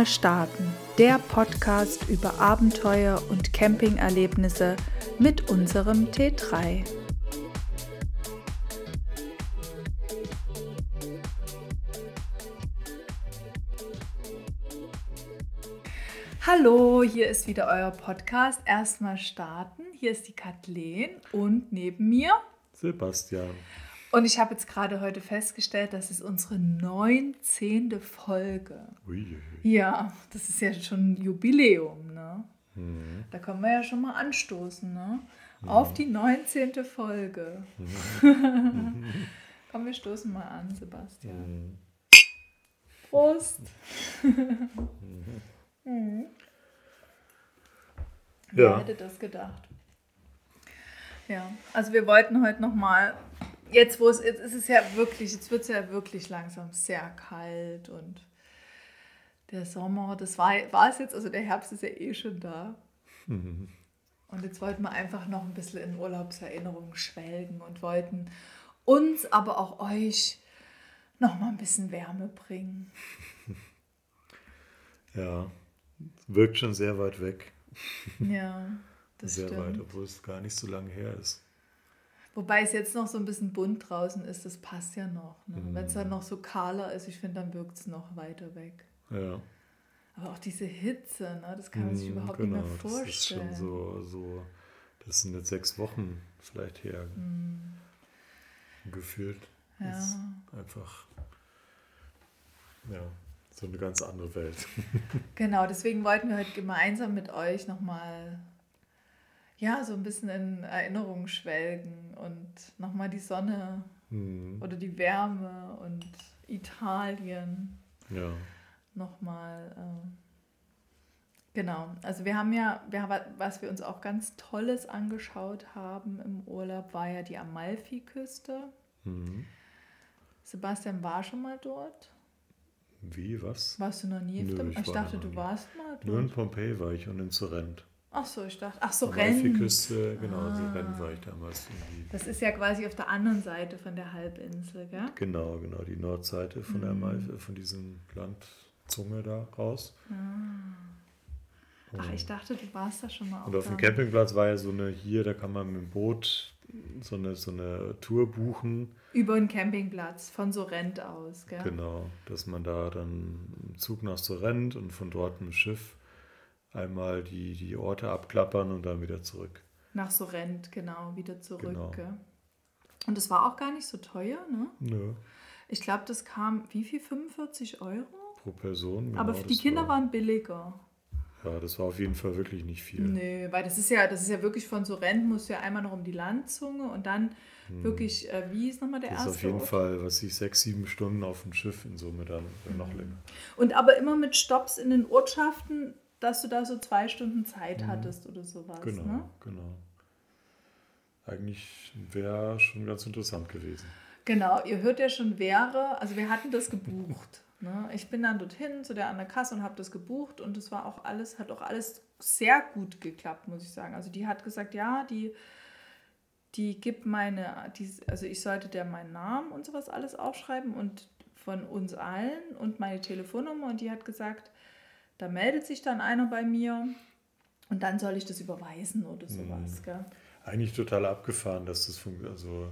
Erstmal starten, der Podcast über Abenteuer und Campingerlebnisse mit unserem T3. Hallo, hier ist wieder euer Podcast. Erstmal starten. Hier ist die Kathleen und neben mir Sebastian. Und ich habe jetzt gerade heute festgestellt, das ist unsere 19. Folge. Ui. Ja, das ist ja schon ein Jubiläum, ne? Mhm. Da können wir ja schon mal anstoßen, ne? Mhm. Auf die 19. Folge. Mhm. Komm, wir stoßen mal an, Sebastian. Mhm. Prost! Mhm. Wer hätte das gedacht? Ja, also wir wollten heute nochmal jetzt, wo es, jetzt ist es ja wirklich, jetzt wird es ja wirklich langsam sehr kalt und der Sommer, das war, war es jetzt, also der Herbst ist ja eh schon da. Mhm. Und jetzt wollten wir einfach noch ein bisschen in Urlaubserinnerungen schwelgen und wollten uns, aber auch euch noch mal ein bisschen Wärme bringen. Ja, wirkt schon sehr weit weg. Ja, das sehr stimmt. weit, obwohl es gar nicht so lange her ist. Wobei es jetzt noch so ein bisschen bunt draußen ist, das passt ja noch. Ne? Mhm. Wenn es dann noch so kahler ist, ich finde, dann wirkt es noch weiter weg. Ja. Aber auch diese Hitze, ne? das kann man sich mhm, überhaupt genau, nicht mehr vorstellen. Das ist schon so, so, das sind jetzt sechs Wochen vielleicht her. Mhm. Gefühlt. Ja. Ist einfach, ja, so eine ganz andere Welt. genau, deswegen wollten wir heute gemeinsam mit euch nochmal ja, so ein bisschen in Erinnerungen schwelgen und nochmal die Sonne mhm. oder die Wärme und Italien ja. nochmal. Äh, genau, also wir haben ja, wir, was wir uns auch ganz Tolles angeschaut haben im Urlaub, war ja die Amalfi-Küste. Mhm. Sebastian war schon mal dort. Wie, was? Warst du noch nie? Nö, ich, ich dachte, du warst mal dort. Nur in Pompeji war ich und in Sorrent. Ach so, ich dachte, ach so, Rennen. Küste, genau, ah. so Rennen war ich damals. Irgendwie. Das ist ja quasi auf der anderen Seite von der Halbinsel, gell? Genau, genau, die Nordseite von, mhm. der von diesem Landzunge da raus. Ah. Ach, ich dachte, du warst da schon mal. Und auf dem Campingplatz war ja so eine, hier, da kann man mit dem Boot so eine, so eine Tour buchen. Über den Campingplatz, von Sorrent aus, gell? Genau, dass man da dann im Zug nach Sorrent und von dort mit dem Schiff einmal die, die Orte abklappern und dann wieder zurück. Nach Sorrent, genau, wieder zurück. Genau. Und das war auch gar nicht so teuer, ne? Nö. Ich glaube, das kam, wie viel? 45 Euro? Pro Person. Genau, Aber die Kinder war, waren billiger. Ja, das war auf jeden Fall wirklich nicht viel. Nö, weil das ist ja, das ist ja wirklich von Sorrent, musst du ja einmal noch um die Landzunge und dann hm. wirklich, äh, wie ist nochmal der das erste? Ist auf jeden Ort? Fall, was ich, sechs, sieben Stunden auf dem Schiff in Summe dann hm. noch länger. Und aber immer mit Stops in den Ortschaften, dass du da so zwei Stunden Zeit mhm. hattest oder sowas. Genau, ne? genau. Eigentlich wäre schon ganz interessant gewesen. Genau, ihr hört ja schon wäre, also wir hatten das gebucht. ne? Ich bin dann dorthin zu der an der Kasse und habe das gebucht und es war auch alles, hat auch alles sehr gut geklappt, muss ich sagen. Also die hat gesagt, ja, die, die gibt meine, die, also ich sollte der meinen Namen und sowas alles aufschreiben und von uns allen und meine Telefonnummer und die hat gesagt, da meldet sich dann einer bei mir und dann soll ich das überweisen oder sowas. Mhm. Eigentlich total abgefahren, dass das, fun also,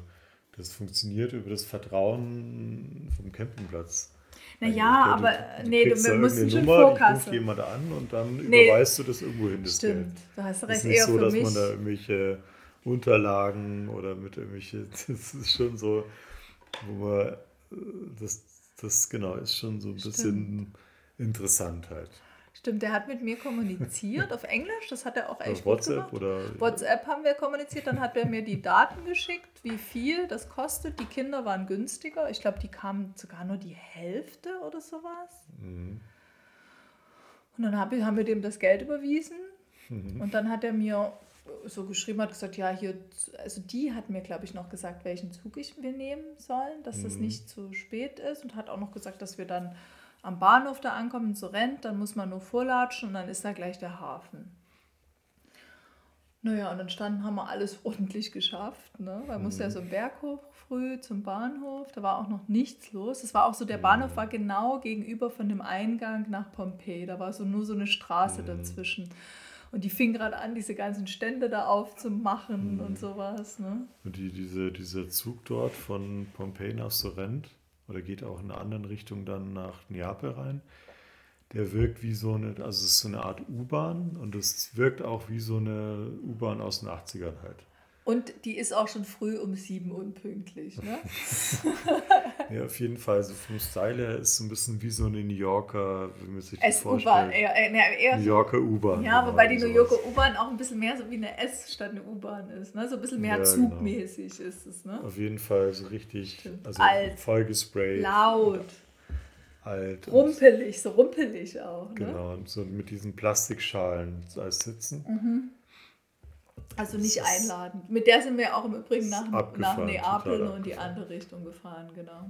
das funktioniert über das Vertrauen vom Campingplatz. Naja, aber du, du nee, du musst schon Nummer, Vorkasse. ruft jemand an und dann nee, überweist du das irgendwo hin, das Stimmt, Geld. du hast recht. Es ist nicht so, dass mich. man da irgendwelche Unterlagen oder mit irgendwelche, das ist schon so, wo man, das, das genau, ist schon so ein Stimmt. bisschen interessant halt. Stimmt, der hat mit mir kommuniziert auf Englisch, das hat er auch echt WhatsApp gut gemacht. oder WhatsApp haben wir kommuniziert, dann hat er mir die Daten geschickt, wie viel das kostet. Die Kinder waren günstiger, ich glaube, die kamen sogar nur die Hälfte oder sowas. Mhm. Und dann hab, haben wir dem das Geld überwiesen mhm. und dann hat er mir so geschrieben, hat gesagt, ja, hier, also die hat mir, glaube ich, noch gesagt, welchen Zug ich wir nehmen sollen, dass mhm. das nicht zu spät ist und hat auch noch gesagt, dass wir dann am Bahnhof da ankommen, so rennt, dann muss man nur vorlatschen und dann ist da gleich der Hafen. Und Naja, und dann standen, haben wir alles ordentlich geschafft. Ne? Man musste ja so einen Berg hoch früh zum Bahnhof. Da war auch noch nichts los. Das war auch so, der Bahnhof war genau gegenüber von dem Eingang nach Pompeji. Da war so nur so eine Straße dazwischen. Und die fing gerade an, diese ganzen Stände da aufzumachen Mhm. und sowas. Ne? Und die, diese, dieser Zug dort von Pompeji nach Sorrent, oder geht auch in einer anderen Richtung dann nach Neapel rein, der wirkt wie so eine, also es ist so eine Art U-Bahn und es wirkt auch wie so eine U-Bahn aus den 80ern halt. Und die ist auch schon früh um sieben unpünktlich. Ne? Ja, auf jeden Fall, so vom Style her ist es so ein bisschen wie so eine New Yorker, wie man sich das vorstellt. Eher, eher, New Yorker U-Bahn. Ja, genau, wobei die New sowas. Yorker U-Bahn auch ein bisschen mehr so wie eine S statt eine U-Bahn ist. Ne? So ein bisschen mehr Ja, zugmäßig ist es. Ne? Auf jeden Fall so richtig, Stimmt. also Alt. vollgesprayt, Laut, alt. rumpelig, so rumpelig auch. Ne? Genau, und so mit diesen Plastikschalen als Sitzen. Mhm. Also nicht einladend. Mit der sind wir auch im Übrigen nach, nach Neapel und die abgefahren. andere Richtung gefahren, genau.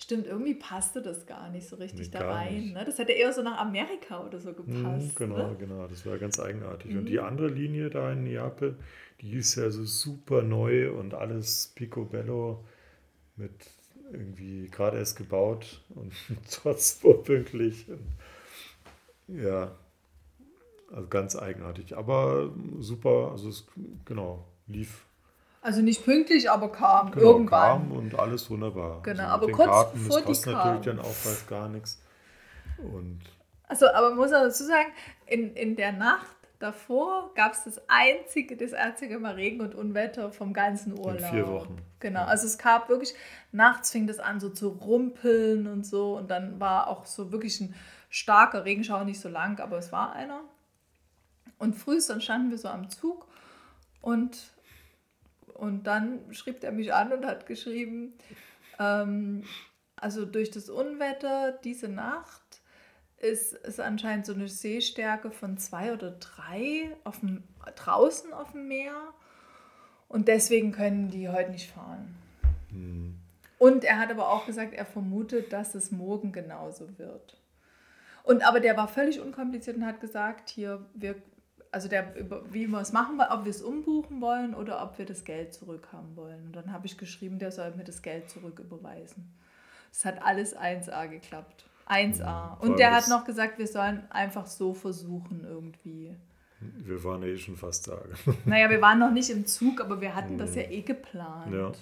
Stimmt, irgendwie passte das gar nicht so richtig Nee, da rein. Ne? Das hätte eher so nach Amerika oder so Mhm, gepasst. genau, Ne? genau, das war ganz eigenartig. Mhm. Und die andere Linie da in Neapel, die ist ja so super neu und alles picobello mit irgendwie gerade erst gebaut und trotz pünktlich. Ja, also ganz eigenartig, aber super, also es genau lief Also nicht pünktlich, aber kam genau, irgendwann. kam und alles wunderbar. Genau, mit aber kurz Karten, bevor das die kostet natürlich kamen. dann auch fast gar nichts. Und Also, aber man muss auch dazu sagen, in, in der Nacht davor gab es das einzige, das einzige Mal Regen und Unwetter vom ganzen Urlaub. vier Wochen. Genau, also es gab wirklich, nachts fing das an so zu rumpeln und so und dann war auch so wirklich ein starker Regenschauer, nicht so lang, aber es war einer. Und früh dann standen wir so am Zug und, und dann schrieb er mich an und hat geschrieben, ähm, also durch das Unwetter diese Nacht ist, ist anscheinend so eine Seestärke von zwei oder drei auf dem, draußen auf dem Meer. Und deswegen können die heute nicht fahren. hm, Und er hat aber auch gesagt, er vermutet, dass es morgen genauso wird. Und aber der war völlig unkompliziert und hat gesagt, hier, wir, also der, über- wie wir es machen wollen, ob wir es umbuchen wollen oder ob wir das Geld zurückhaben wollen. Und dann habe ich geschrieben, der soll mir das Geld zurücküberweisen. Es hat alles 1A geklappt. 1A. Ja, Und der hat noch gesagt, wir sollen einfach so versuchen irgendwie. wir waren ja eh schon fast da. Naja, wir waren noch nicht im Zug, aber wir hatten das ja eh geplant. Ja.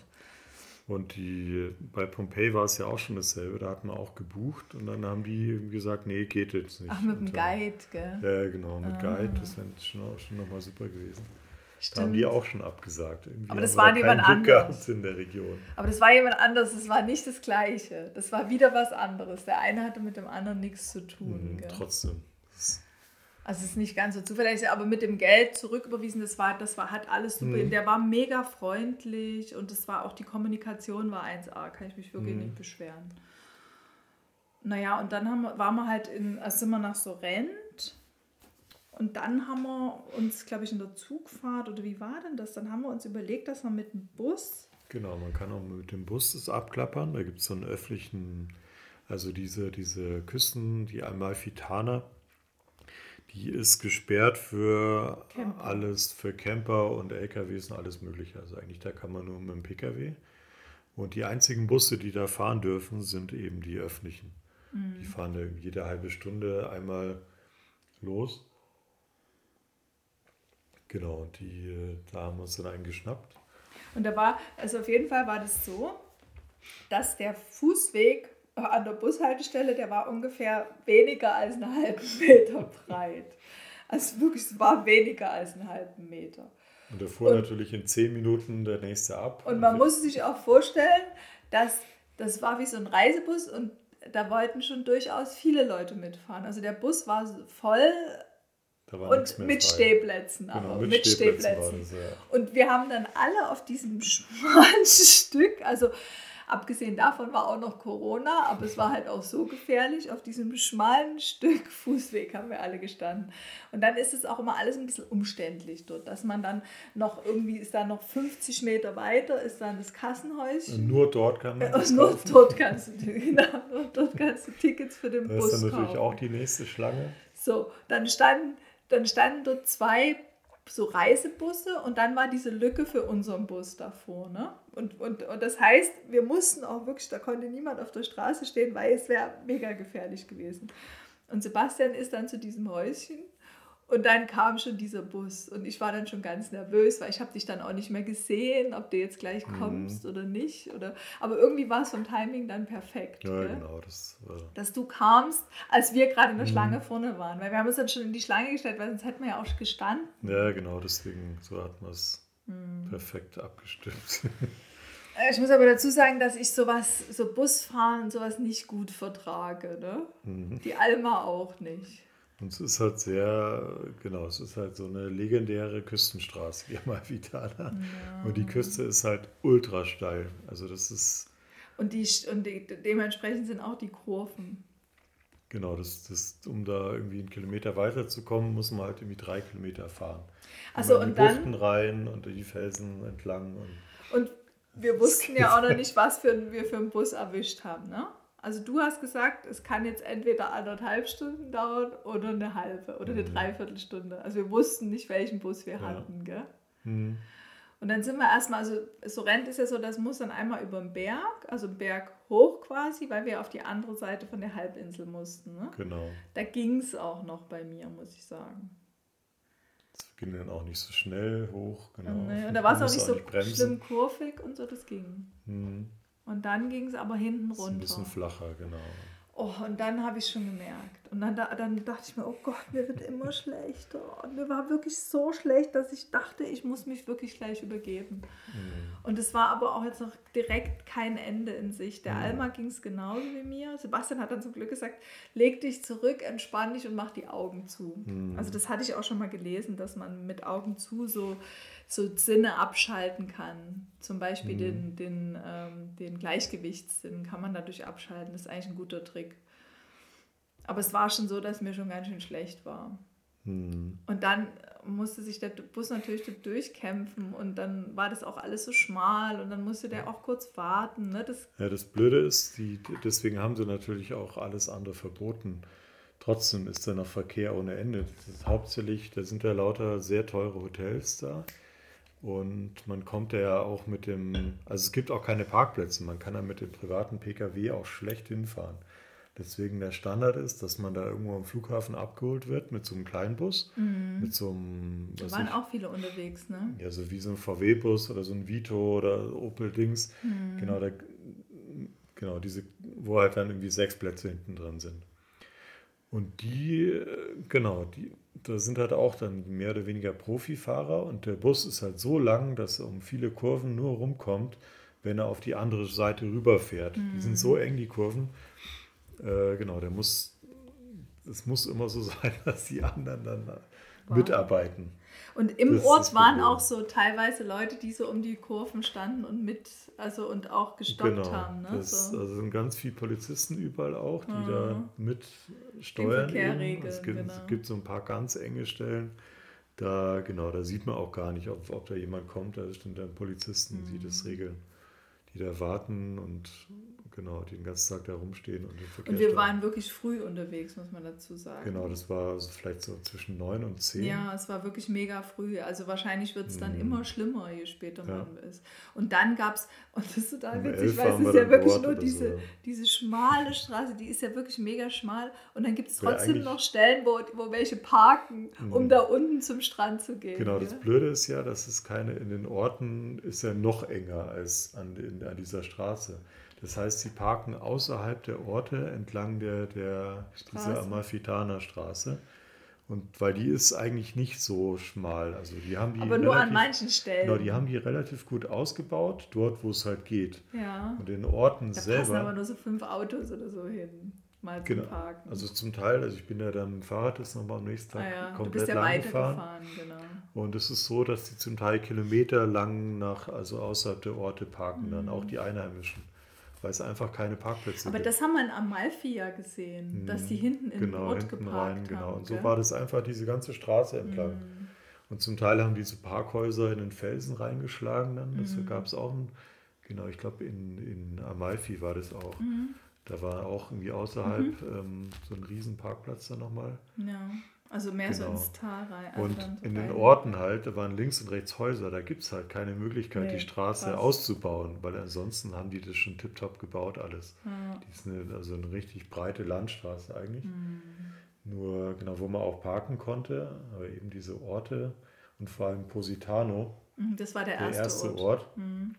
Und die, bei Pompeii war es ja auch schon dasselbe, da hatten wir auch gebucht und dann haben die gesagt, nee, geht jetzt nicht. Ach, mit dem Guide, gell? Ja, genau, mit Ah. Guide, das wäre schon, schon nochmal super gewesen. Da Stimmt. haben die auch schon abgesagt. Irgendwie Aber das war da jemand gehabt in der Region. Aber das war jemand anderes, das war nicht das Gleiche. Das war wieder was anderes. Der eine hatte mit dem anderen nichts zu tun. Mhm, trotzdem. Das, Also es ist nicht ganz so zuverlässig, aber mit dem Geld zurücküberwiesen, das war, das war, hat alles super. Mhm. Der war mega freundlich und das war auch die Kommunikation war 1A, kann ich mich wirklich Mhm. nicht beschweren. Naja, und dann haben wir, waren wir halt in, also sind wir nach Sorrent und dann haben wir uns, glaube ich, in der Zugfahrt oder wie war denn das? Dann haben wir uns überlegt, dass wir mit dem Bus genau, man kann auch mit dem Bus das abklappern. Da gibt es so einen öffentlichen, also diese, diese Küsten, die Amalfitana, die ist gesperrt für Camper. alles, für Camper und LKWs und alles Mögliche. Also eigentlich da kann man nur mit dem Pkw. Und die einzigen Busse, die da fahren dürfen, sind eben die öffentlichen. Die fahren jede halbe Stunde einmal los. Genau, und die, äh, da haben wir uns dann einen geschnappt. Und da war, also auf jeden Fall war das so, dass der Fußweg an der Bushaltestelle, der war ungefähr weniger als einen halben Meter breit. Also wirklich, es war weniger als einen halben Meter. Und da fuhr Und- natürlich in zehn Minuten der nächste ab. Und man muss sich auch vorstellen, dass das war wie so ein Reisebus und da wollten schon durchaus viele Leute mitfahren. Also der Bus war voll da war und mit. Stehplätzen, Genau, aber mit, mit Stehplätzen, Stehplätzen. das, ja. Und wir haben dann alle auf diesem schmalen Stück, also abgesehen davon war auch noch Corona, aber es war halt auch so gefährlich, auf diesem schmalen Stück Fußweg haben wir alle gestanden. Und dann ist es auch immer alles ein bisschen umständlich dort, dass man dann noch irgendwie ist dann noch 50 Meter weiter, ist dann das Kassenhäuschen. Und nur dort kann man das Und nur dort kannst du, genau, nur dort kannst du Tickets für den Da Bus ist dann natürlich kaufen. auch die nächste Schlange. So, dann standen, dann standen dort zwei so Reisebusse und dann war diese Lücke für unseren Bus davor. Ne? Und, und, und das heißt, wir mussten auch wirklich, da konnte niemand auf der Straße stehen, weil es wäre mega gefährlich gewesen. Und Sebastian ist dann zu diesem Häuschen und dann kam schon dieser Bus und ich war dann schon ganz nervös, weil ich habe dich dann auch nicht mehr gesehen, ob du jetzt gleich mhm. kommst mhm. oder nicht. Oder, aber irgendwie war es vom Timing dann perfekt. Ja, gell? genau. Das, äh Dass du kamst, als wir gerade in der mhm. Schlange vorne waren. Weil wir haben uns dann schon in die Schlange gestellt, weil sonst hätten wir ja auch gestanden. Ja, genau, deswegen so hat man es mhm. perfekt abgestimmt. Äh, ich muss aber dazu sagen, dass ich sowas, so Busfahren und sowas nicht gut vertrage. Ne? Mhm. Die Alma auch nicht. Und es ist halt sehr, genau, es ist halt so eine legendäre Küstenstraße, die Amalfitana. Ja. Und die Küste ist halt ultra steil. Also das ist. Und, die, und die, dementsprechend sind auch die Kurven. Genau, das, das, um da irgendwie einen Kilometer weiterzukommen, muss man halt irgendwie drei Kilometer fahren. Also und die dann. Buchten rein und die Felsen entlang. Und, und wir wussten ja auch noch nicht, was für, wir für einen Bus erwischt haben, ne? Also du hast gesagt, es kann jetzt entweder anderthalb Stunden dauern oder eine halbe oder eine mhm. Dreiviertelstunde. Also wir wussten nicht, welchen Bus wir ja. hatten, gell? Mhm. Und dann sind wir erstmal, also so rennt es ja so, das muss dann einmal über den Berg, also Berg hoch quasi, weil wir auf die andere Seite von der Halbinsel mussten. Ne? Genau. Da ging es auch noch bei mir, muss ich sagen. Ging dann auch nicht so schnell hoch, genau. Nee, und da war es auch nicht so nicht schlimm kurvig und so, das ging. Mhm. Und dann ging es aber hinten runter. Ein bisschen flacher, genau. Oh, und dann habe ich schon gemerkt. Und dann, dann dachte ich mir, oh Gott, mir wird immer schlechter. Und mir war wirklich so schlecht, dass ich dachte, ich muss mich wirklich gleich übergeben. Mhm. Und es war aber auch jetzt noch direkt kein Ende in sich. Der mhm. Alma ging es genauso wie mir. Sebastian hat dann zum Glück gesagt, leg dich zurück, entspann dich und mach die Augen zu. Mhm. Also das hatte ich auch schon mal gelesen, dass man mit Augen zu so so Sinne abschalten kann. Zum Beispiel mhm. den, den, ähm, den Gleichgewichtssinn kann man dadurch abschalten. Das ist eigentlich ein guter Trick. Aber es war schon so, dass mir schon ganz schön schlecht war. Mhm. Und dann musste sich der Bus natürlich durchkämpfen und dann war das auch alles so schmal und dann musste der auch kurz warten. Ne? Das ja, das Blöde ist, die, deswegen haben sie natürlich auch alles andere verboten. Trotzdem ist da noch Verkehr ohne Ende. Das ist hauptsächlich, da sind ja lauter sehr teure Hotels da. Und man kommt ja auch mit dem, also es gibt auch keine Parkplätze, man kann da mit dem privaten Pkw auch schlecht hinfahren. Deswegen der Standard ist, dass man da irgendwo am Flughafen abgeholt wird mit so einem Kleinbus, mhm. mit so einem. Da waren ich, auch viele unterwegs, ne? Ja, so wie so ein VW-Bus oder so ein Vito oder Opel-Dings. Mhm. Genau, da, genau, diese, wo halt dann irgendwie sechs Plätze hinten drin sind. Und die, äh, genau, die, da sind halt auch dann mehr oder weniger Profifahrer und der Bus ist halt so lang, dass er um viele Kurven nur rumkommt, wenn er auf die andere Seite rüberfährt. Mhm. Die sind so eng, die Kurven. Äh, genau, der muss, es muss immer so sein, dass die anderen dann wow. mitarbeiten. Und im das Ort waren auch so teilweise Leute, die so um die Kurven standen und mit, also und auch gestoppt genau, haben. Ne? Das, so. Also sind ganz viele Polizisten überall auch, die mhm. da mit steuern. Es gibt, genau. es gibt so ein paar ganz enge Stellen. Da, genau, da sieht man auch gar nicht, ob, ob da jemand kommt. Da sind dann Polizisten, mhm. die das mhm. regeln, die da warten und genau, die den ganzen Tag da rumstehen und den Verkehr Und wir waren wirklich früh unterwegs, muss man dazu sagen. Genau, das war so vielleicht so zwischen neun und zehn. Ja, es war wirklich mega früh. Also wahrscheinlich wird es dann mm. immer schlimmer, je später ja. man ist. Und dann gab es, und das ist total witzig, weil es ist ja wirklich nur diese, so. diese schmale Straße, die ist ja wirklich mega schmal. Und dann gibt es trotzdem noch Stellen, wo, wo welche parken, mm. um da unten zum Strand zu gehen. Genau, das Blöde ist ja, dass es keine, in den Orten ist ja noch enger als an, in, an dieser Straße. Das heißt, sie parken außerhalb der Orte entlang der, der dieser Amalfitaner Straße. Und weil die ist eigentlich nicht so schmal. Also die haben die Aber nur relativ, an manchen Stellen. Genau, die haben die relativ gut ausgebaut, dort wo es halt geht. Ja. Und in Orten da selber. Da passen aber nur so fünf Autos oder so hin. Mal zum genau. Parken. Also zum Teil, also ich bin ja dann mit dem Fahrrad jetzt nochmal am nächsten Tag ah ja, komplett du bist ja lang gefahren. Genau. Und es ist so, dass die zum Teil Kilometer lang nach, also außerhalb der Orte parken, mhm. dann auch die Einheimischen weil es einfach keine Parkplätze Aber gibt. Aber das haben wir in Amalfi ja gesehen, mhm. dass die hinten in genau, Ort hinten geparkt rein, genau. Und so war das einfach diese ganze Straße entlang. Mhm. Und zum Teil haben diese Parkhäuser in den Felsen reingeschlagen dann. Das mhm. gab es auch, ein, genau, ich glaube in, in Amalfi war das auch. Mhm. Da war auch irgendwie außerhalb mhm. ähm, so ein Riesenparkplatz dann nochmal. Ja. Also mehr genau. so ins Tal rein. Und so in den Orten halt, da waren links und rechts Häuser, da gibt es halt keine Möglichkeit, nee, die Straße krass. auszubauen, weil ansonsten haben die das schon tiptop gebaut alles. Ja. Die ist eine, also eine richtig breite Landstraße eigentlich. Mhm. Nur, genau, wo man auch parken konnte, aber eben diese Orte und vor allem Positano. Mhm, das war der erste, der erste Ort. Ort. Mhm.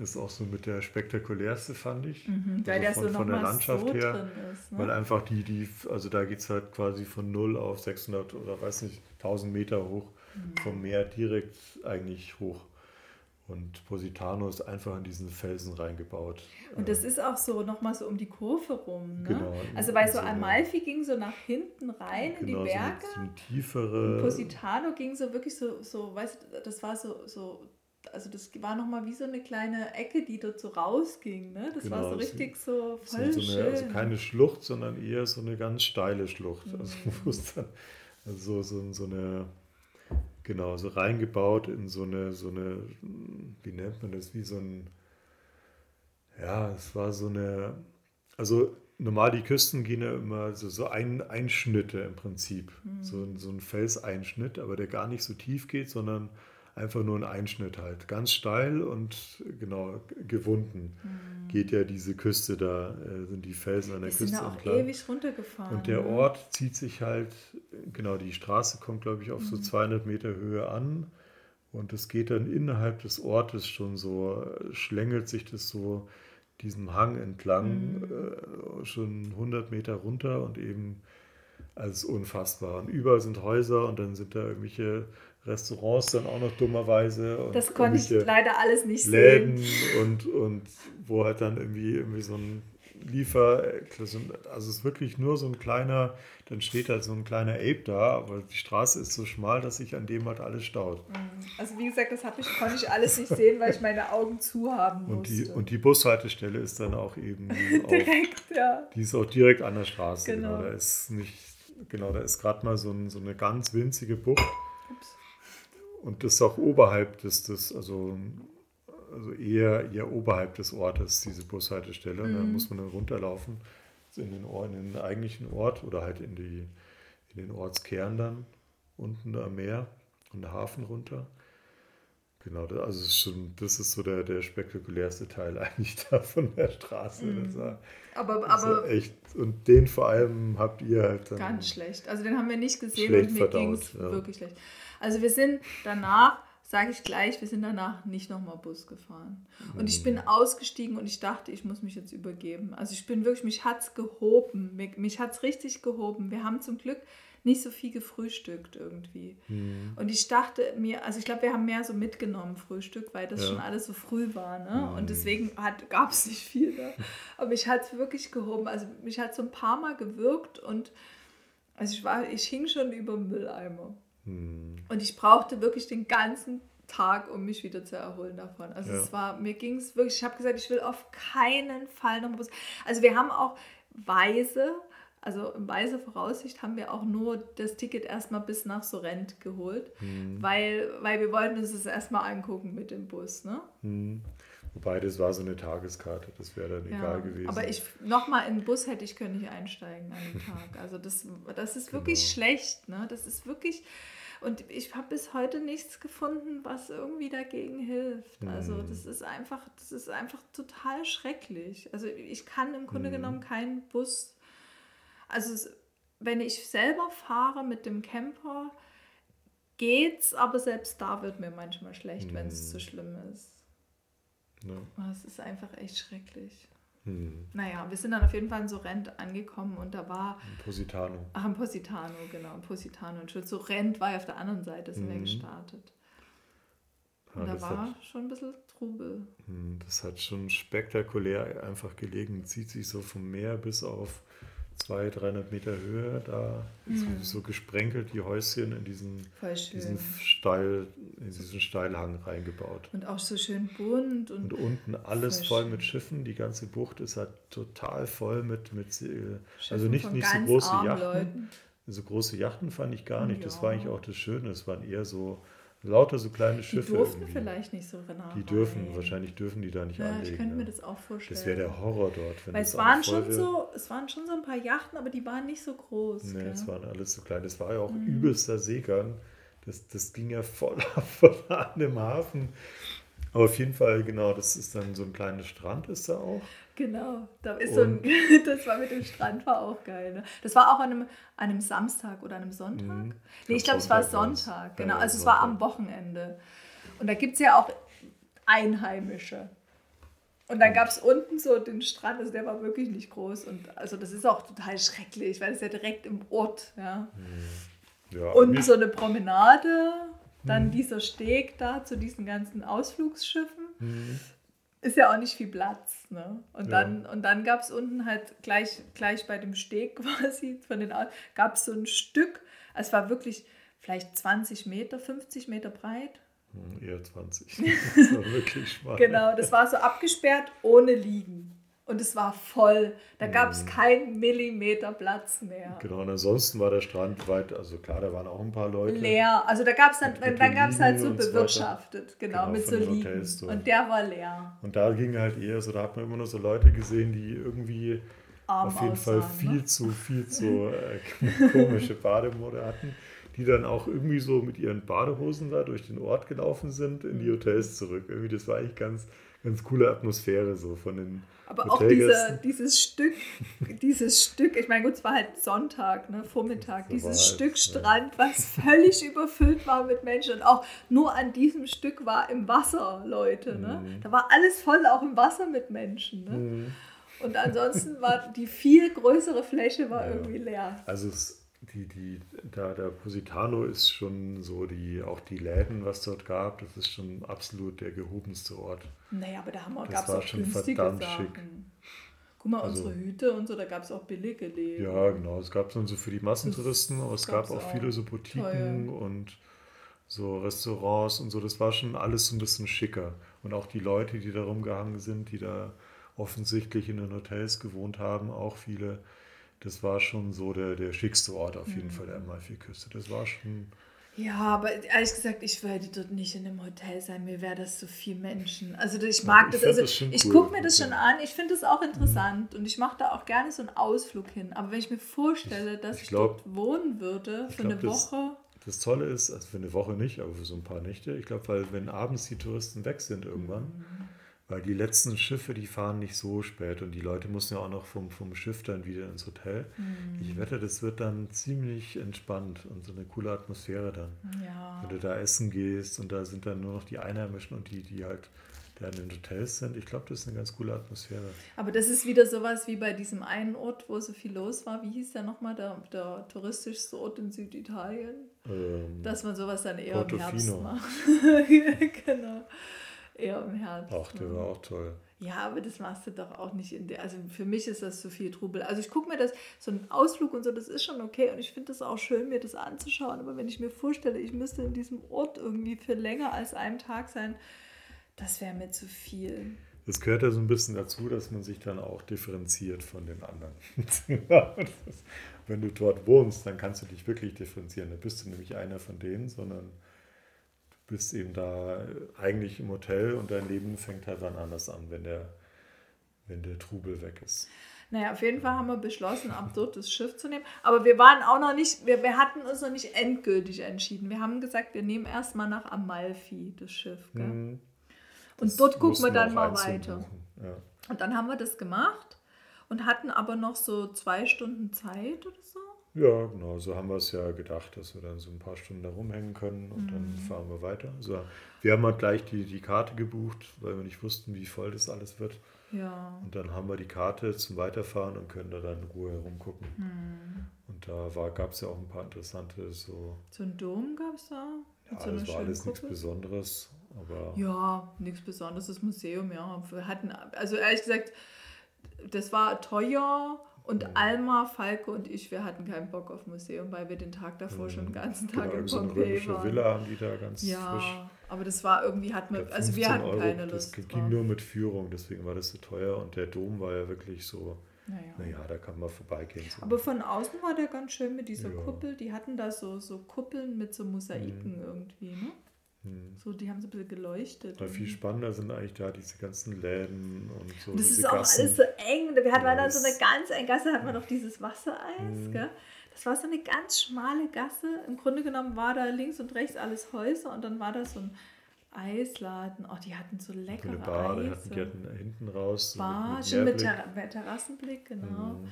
Ist auch so mit der spektakulärste, fand ich. Mhm, weil also von, so von der Landschaft so her. Ist, ne? Weil einfach die, die, also da geht es halt quasi von 0 auf 600 oder weiß nicht, 1000 Meter hoch, mhm. vom Meer direkt eigentlich hoch. Und Positano ist einfach in diesen Felsen reingebaut. Und das ist auch so nochmal so um die Kurve rum. Ne? Genau. Also weil so Amalfi ging so nach hinten rein genau, in die genau, Berge. So eine, tiefere. Und Positano ging so wirklich so, so weißt du, das war so, so also das war nochmal wie so eine kleine Ecke, die dort so rausging. Ne? Das genau, war so richtig so voll so, so eine, Also keine Schlucht, sondern eher so eine ganz steile Schlucht. Mhm. Also, wo es dann, also so, so eine, genau, so reingebaut in so eine, so eine, wie nennt man das, wie so ein, ja, es war so eine, also normal die Küsten gehen ja immer so, so ein, Einschnitte im Prinzip, mhm. so, so ein Felseinschnitt, aber der gar nicht so tief geht, sondern einfach nur ein Einschnitt halt. Ganz steil und genau gewunden mhm. geht ja diese Küste da, äh, sind die Felsen an der Küste sind da auch entlang. ewig runtergefahren. Und der ne? Ort zieht sich halt, genau, die Straße kommt, glaube ich, auf mhm. so 200 Meter Höhe an. Und es geht dann innerhalb des Ortes schon so, schlängelt sich das so diesem Hang entlang, mhm. äh, schon 100 Meter runter und eben als unfassbar. Und überall sind Häuser und dann sind da irgendwelche Restaurants dann auch noch dummerweise. Und das konnte ich leider alles nicht Läden sehen. Und, und wo halt dann irgendwie, irgendwie so ein Liefer, also es ist wirklich nur so ein kleiner, dann steht halt so ein kleiner Ape da, aber die Straße ist so schmal, dass sich an dem halt alles staut. Mhm. Also wie gesagt, das ich, konnte ich alles nicht sehen, weil ich meine Augen zu haben musste. Und die, und die Bushaltestelle ist dann auch eben direkt, auf, ja. Die ist auch direkt an der Straße. Genau. genau. Da ist nicht, genau, da ist gerade mal so, ein, so eine ganz winzige Bucht. Ups. Und das ist auch oberhalb des, des also, also eher, eher oberhalb des Ortes, diese Bushaltestelle. Mhm. Da muss man dann runterlaufen in den, Ort, in den eigentlichen Ort oder halt in, die, in den Ortskern dann, unten am Meer und der Hafen runter. Genau, also ist schon, das ist so der, der spektakulärste Teil eigentlich da von der Straße. Mhm. War, aber aber echt, und den vor allem habt ihr halt dann. Ganz schlecht. Also den haben wir nicht gesehen und mir ging es ja. wirklich schlecht. Also wir sind danach, sage ich gleich, wir sind danach nicht nochmal Bus gefahren. Und ich bin mhm. ausgestiegen und ich dachte, ich muss mich jetzt übergeben. Also ich bin wirklich, mich hat es gehoben. Mich, mich hat es richtig gehoben. Wir haben zum Glück nicht so viel gefrühstückt irgendwie. Mhm. Und ich dachte mir, also ich glaube, wir haben mehr so mitgenommen Frühstück, weil das ja. schon alles so früh war. Ne? Mhm. Und deswegen gab es nicht viel. Ne? Aber mich hat es wirklich gehoben. Also mich hat so ein paar Mal gewirkt und also ich war, ich hing schon über dem Mülleimer. Hm. Und ich brauchte wirklich den ganzen Tag, um mich wieder zu erholen davon. Also ja. es war, mir ging es wirklich, ich habe gesagt, ich will auf keinen Fall noch Bus. Also wir haben auch weise, also in weise Voraussicht haben wir auch nur das Ticket erstmal bis nach Sorrent geholt, hm. weil, weil wir wollten uns das erstmal angucken mit dem Bus. Ne? Hm. Wobei das war so eine Tageskarte, das wäre dann ja, egal gewesen. Aber ich nochmal in den Bus hätte ich können nicht einsteigen an dem Tag. Also das, das ist genau. wirklich schlecht. Ne? Das ist wirklich. Und ich habe bis heute nichts gefunden, was irgendwie dagegen hilft. Also mhm. das ist einfach, das ist einfach total schrecklich. Also ich kann im Grunde mhm. genommen keinen Bus. Also wenn ich selber fahre mit dem Camper, geht's, aber selbst da wird mir manchmal schlecht, mhm. wenn es zu schlimm ist. Ja. Oh, es ist einfach echt schrecklich. Hm. Naja, wir sind dann auf jeden Fall in Sorrent angekommen und da war. In Positano. Ach, in Positano, genau, in Positano. Und Sorrent war ja auf der anderen Seite, sind hm. wir gestartet. Und ja, da war hat, schon ein bisschen Trubel. Hm, das hat schon spektakulär einfach gelegen, zieht sich so vom Meer bis auf 200, 300 Meter Höhe, da mhm. so, so, gesprenkelt die Häuschen in diesen, diesen, Steil, in diesen Steilhang reingebaut. Und auch so schön bunt. Und, und unten alles voll schön. mit Schiffen. Die ganze Bucht ist halt total voll mit, mit also nicht, nicht so große Yachten. Leuten. So große Yachten fand ich gar nicht. Ja. Das war eigentlich auch das Schöne. Es waren eher so lauter so kleine Schiffe. Die durften irgendwie. vielleicht nicht so nah Die dürfen, rein. wahrscheinlich dürfen die da nicht ja, anlegen. Ich könnte mir das auch vorstellen. Das wäre der Horror dort. Wenn Weil es waren, schon so, es waren schon so ein paar Yachten, aber die waren nicht so groß. Nee, gell? es waren alles so klein. Das war ja auch mhm. übelster Seegang. Das, das ging ja voll ab an dem Hafen. Aber auf jeden Fall, genau, das ist dann so ein kleiner Strand, ist da auch. Genau, da ist so ein, das war mit dem Strand war auch geil. Ne? Das war auch an einem, an einem Samstag oder einem Sonntag. Mhm. Nee, ich glaube, es war Sonntag, genau. Ja, also es war am Wochenende. Und da gibt es ja auch Einheimische. Und dann gab es unten so den Strand, also der war wirklich nicht groß. Und also das ist auch total schrecklich, weil es ja direkt im Ort, ja. Mhm. ja und so eine Promenade dann mhm. dieser Steg da zu diesen ganzen Ausflugsschiffen. Mhm. Ist ja auch nicht viel Platz. Ne? Und, ja. dann, und dann gab es unten halt gleich, gleich bei dem Steg quasi von den gab es so ein Stück. Es war wirklich vielleicht 20 Meter, 50 Meter breit. Hm, eher 20. Das war wirklich schmal. genau, das war so abgesperrt ohne Liegen. Und es war voll. Da gab es mhm. keinen Millimeter Platz mehr. Genau, und ansonsten war der Strand weit, also klar, da waren auch ein paar Leute. Leer. Also da gab es dann, dann gab es halt so bewirtschaftet, genau, genau, mit so Liegen. Und der war leer. Und da ging halt eher so, da hat man immer nur so Leute gesehen, die irgendwie Arm auf jeden aussahen, Fall viel ne? zu, viel zu äh, komische Bademode hatten, die dann auch irgendwie so mit ihren Badehosen da durch den Ort gelaufen sind, in die mhm. Hotels zurück. Irgendwie, das war eigentlich ganz, ganz coole Atmosphäre so von den aber auch diese, dieses Stück, dieses Stück, ich meine, gut, es war halt Sonntag, ne, Vormittag, dieses halt, Stück Strand, ja. was völlig überfüllt war mit Menschen und auch nur an diesem Stück war im Wasser, Leute. Ne? Mhm. Da war alles voll auch im Wasser mit Menschen. Ne? Mhm. Und ansonsten war die viel größere Fläche war ja. irgendwie leer. Also es die, die, da, der Positano ist schon so, die, auch die Läden, was dort gab, das ist schon absolut der gehobenste Ort. Naja, aber da haben wir, gab es auch schon verdammt Sachen. schick. Guck mal, also, unsere Hüte und so, da gab es auch billige Läden. Ja, genau. Es gab dann so für die Massentouristen, aber es gab auch viele so Boutiquen teuer. und so Restaurants und so. Das war schon alles so ein bisschen schicker. Und auch die Leute, die da rumgehangen sind, die da offensichtlich in den Hotels gewohnt haben, auch viele das war schon so der, der schickste Ort auf jeden mhm. Fall der Amalfi-Küste. Das war schon. Ja, aber ehrlich gesagt, ich werde dort nicht in einem Hotel sein. Mir wäre das so viel Menschen. Also ich mag ja, ich das. Also das ich cool. gucke mir das schon an. Ich finde das auch interessant mhm. und ich mache da auch gerne so einen Ausflug hin. Aber wenn ich mir vorstelle, dass ich, ich glaub, dort wohnen würde für glaub, eine Woche. Das, das Tolle ist, also für eine Woche nicht, aber für so ein paar Nächte. Ich glaube, weil wenn abends die Touristen weg sind irgendwann. Mhm weil die letzten Schiffe, die fahren nicht so spät und die Leute müssen ja auch noch vom, vom Schiff dann wieder ins Hotel. Mhm. Ich wette, das wird dann ziemlich entspannt und so eine coole Atmosphäre dann. Ja. Wenn du da essen gehst und da sind dann nur noch die Einheimischen und die, die halt da in den Hotels sind. Ich glaube, das ist eine ganz coole Atmosphäre. Aber das ist wieder sowas wie bei diesem einen Ort, wo so viel los war. Wie hieß der nochmal, der, der touristischste Ort in Süditalien? Ähm, Dass man sowas dann eher Portofino. im Herbst macht. genau eher im Herbst. Ach, der war auch toll. Ja, aber das machst du doch auch nicht in der. Also für mich ist das zu viel Trubel. Also ich gucke mir das, so ein Ausflug und so, das ist schon okay und ich finde das auch schön, mir das anzuschauen. Aber wenn ich mir vorstelle, ich müsste in diesem Ort irgendwie für länger als einen Tag sein, das wäre mir zu viel. Das gehört ja so ein bisschen dazu, dass man sich dann auch differenziert von den anderen. wenn du dort wohnst, dann kannst du dich wirklich differenzieren. Da bist du nämlich einer von denen, sondern bist eben da eigentlich im Hotel und dein Leben fängt halt dann anders an, wenn der, wenn der Trubel weg ist. Naja, auf jeden Fall haben wir beschlossen, ab dort das Schiff zu nehmen. Aber wir waren auch noch nicht, wir, wir hatten uns noch nicht endgültig entschieden. Wir haben gesagt, wir nehmen erstmal nach Amalfi das Schiff. Mhm. Und dort gucken wir dann mal weiter. Ja. Und dann haben wir das gemacht und hatten aber noch so zwei Stunden Zeit oder so. Ja, genau, so haben wir es ja gedacht, dass wir dann so ein paar Stunden da rumhängen können und mhm. dann fahren wir weiter. Also wir haben halt gleich die, die Karte gebucht, weil wir nicht wussten, wie voll das alles wird. Ja. Und dann haben wir die Karte zum Weiterfahren und können da dann in Ruhe herumgucken. Mhm. Und da gab es ja auch ein paar interessante so. So ein Dom gab es da? Ja, so das war alles nichts Besonderes. Aber ja, nichts Besonderes, das Museum, ja. Wir hatten, also ehrlich gesagt, das war teuer und ja. Alma, Falke und ich, wir hatten keinen Bock auf Museum, weil wir den Tag davor mhm. schon den ganzen Tag genau, in so eine waren. Villa haben die da ganz ja, frisch. aber das war irgendwie, hatten wir, also wir hatten Euro, keine Lust. Das ging drauf. nur mit Führung, deswegen war das so teuer und der Dom war ja wirklich so, naja, naja da kann man vorbeigehen. So. Aber von außen war der ganz schön mit dieser ja. Kuppel, die hatten da so, so Kuppeln mit so Mosaiken mhm. irgendwie, ne? Hm. So, die haben so ein bisschen geleuchtet. Aber viel spannender sind eigentlich da diese ganzen Läden und so. Und das ist auch Gassen. alles so eng. Wir hatten ja, dann so eine ganz enge Gasse, hat man noch dieses Wassereis, hm. gell? Das war so eine ganz schmale Gasse. Im Grunde genommen war da links und rechts alles Häuser und dann war da so ein Eisladen. Oh, die hatten so leckere eine Bar, Eise. Die hatten, die hatten hinten raus. So Bar, mit, mit schön mit Ter Terrassenblick, genau. Mhm.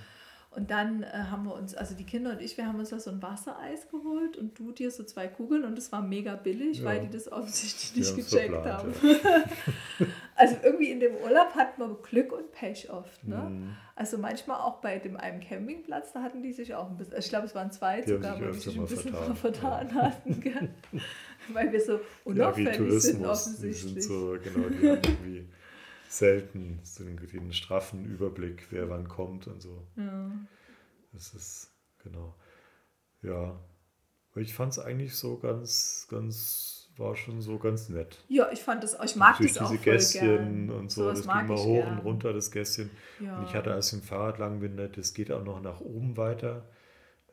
Und dann äh, haben wir uns, also die Kinder und ich, wir haben uns da so ein Wassereis geholt und du dir so zwei Kugeln und es war mega billig, ja. weil die das offensichtlich nicht gecheckt verplant, haben. Ja. also irgendwie in dem Urlaub hat man Glück und Pech oft. Ne? Mhm. Also manchmal auch bei dem einen Campingplatz, da hatten die sich auch ein bisschen, ich glaube es waren zwei die sogar, wo die sich ein bisschen vertan, vertan ja. hatten. weil wir so unauffällig sind offensichtlich. Die sind so, genau, die haben irgendwie selten so einen straffen Überblick, wer wann kommt und so. Ja. Das ist, genau. Ja. Ich fand es eigentlich so ganz, ganz, war schon so ganz nett. Ja, ich fand das, ich mag Durch das auch diese Gässchen und so, so das ging mal hoch gern. und runter, das Gässchen. Ja. Und ich hatte, als ich im Fahrrad lang bin, das geht auch noch nach oben weiter.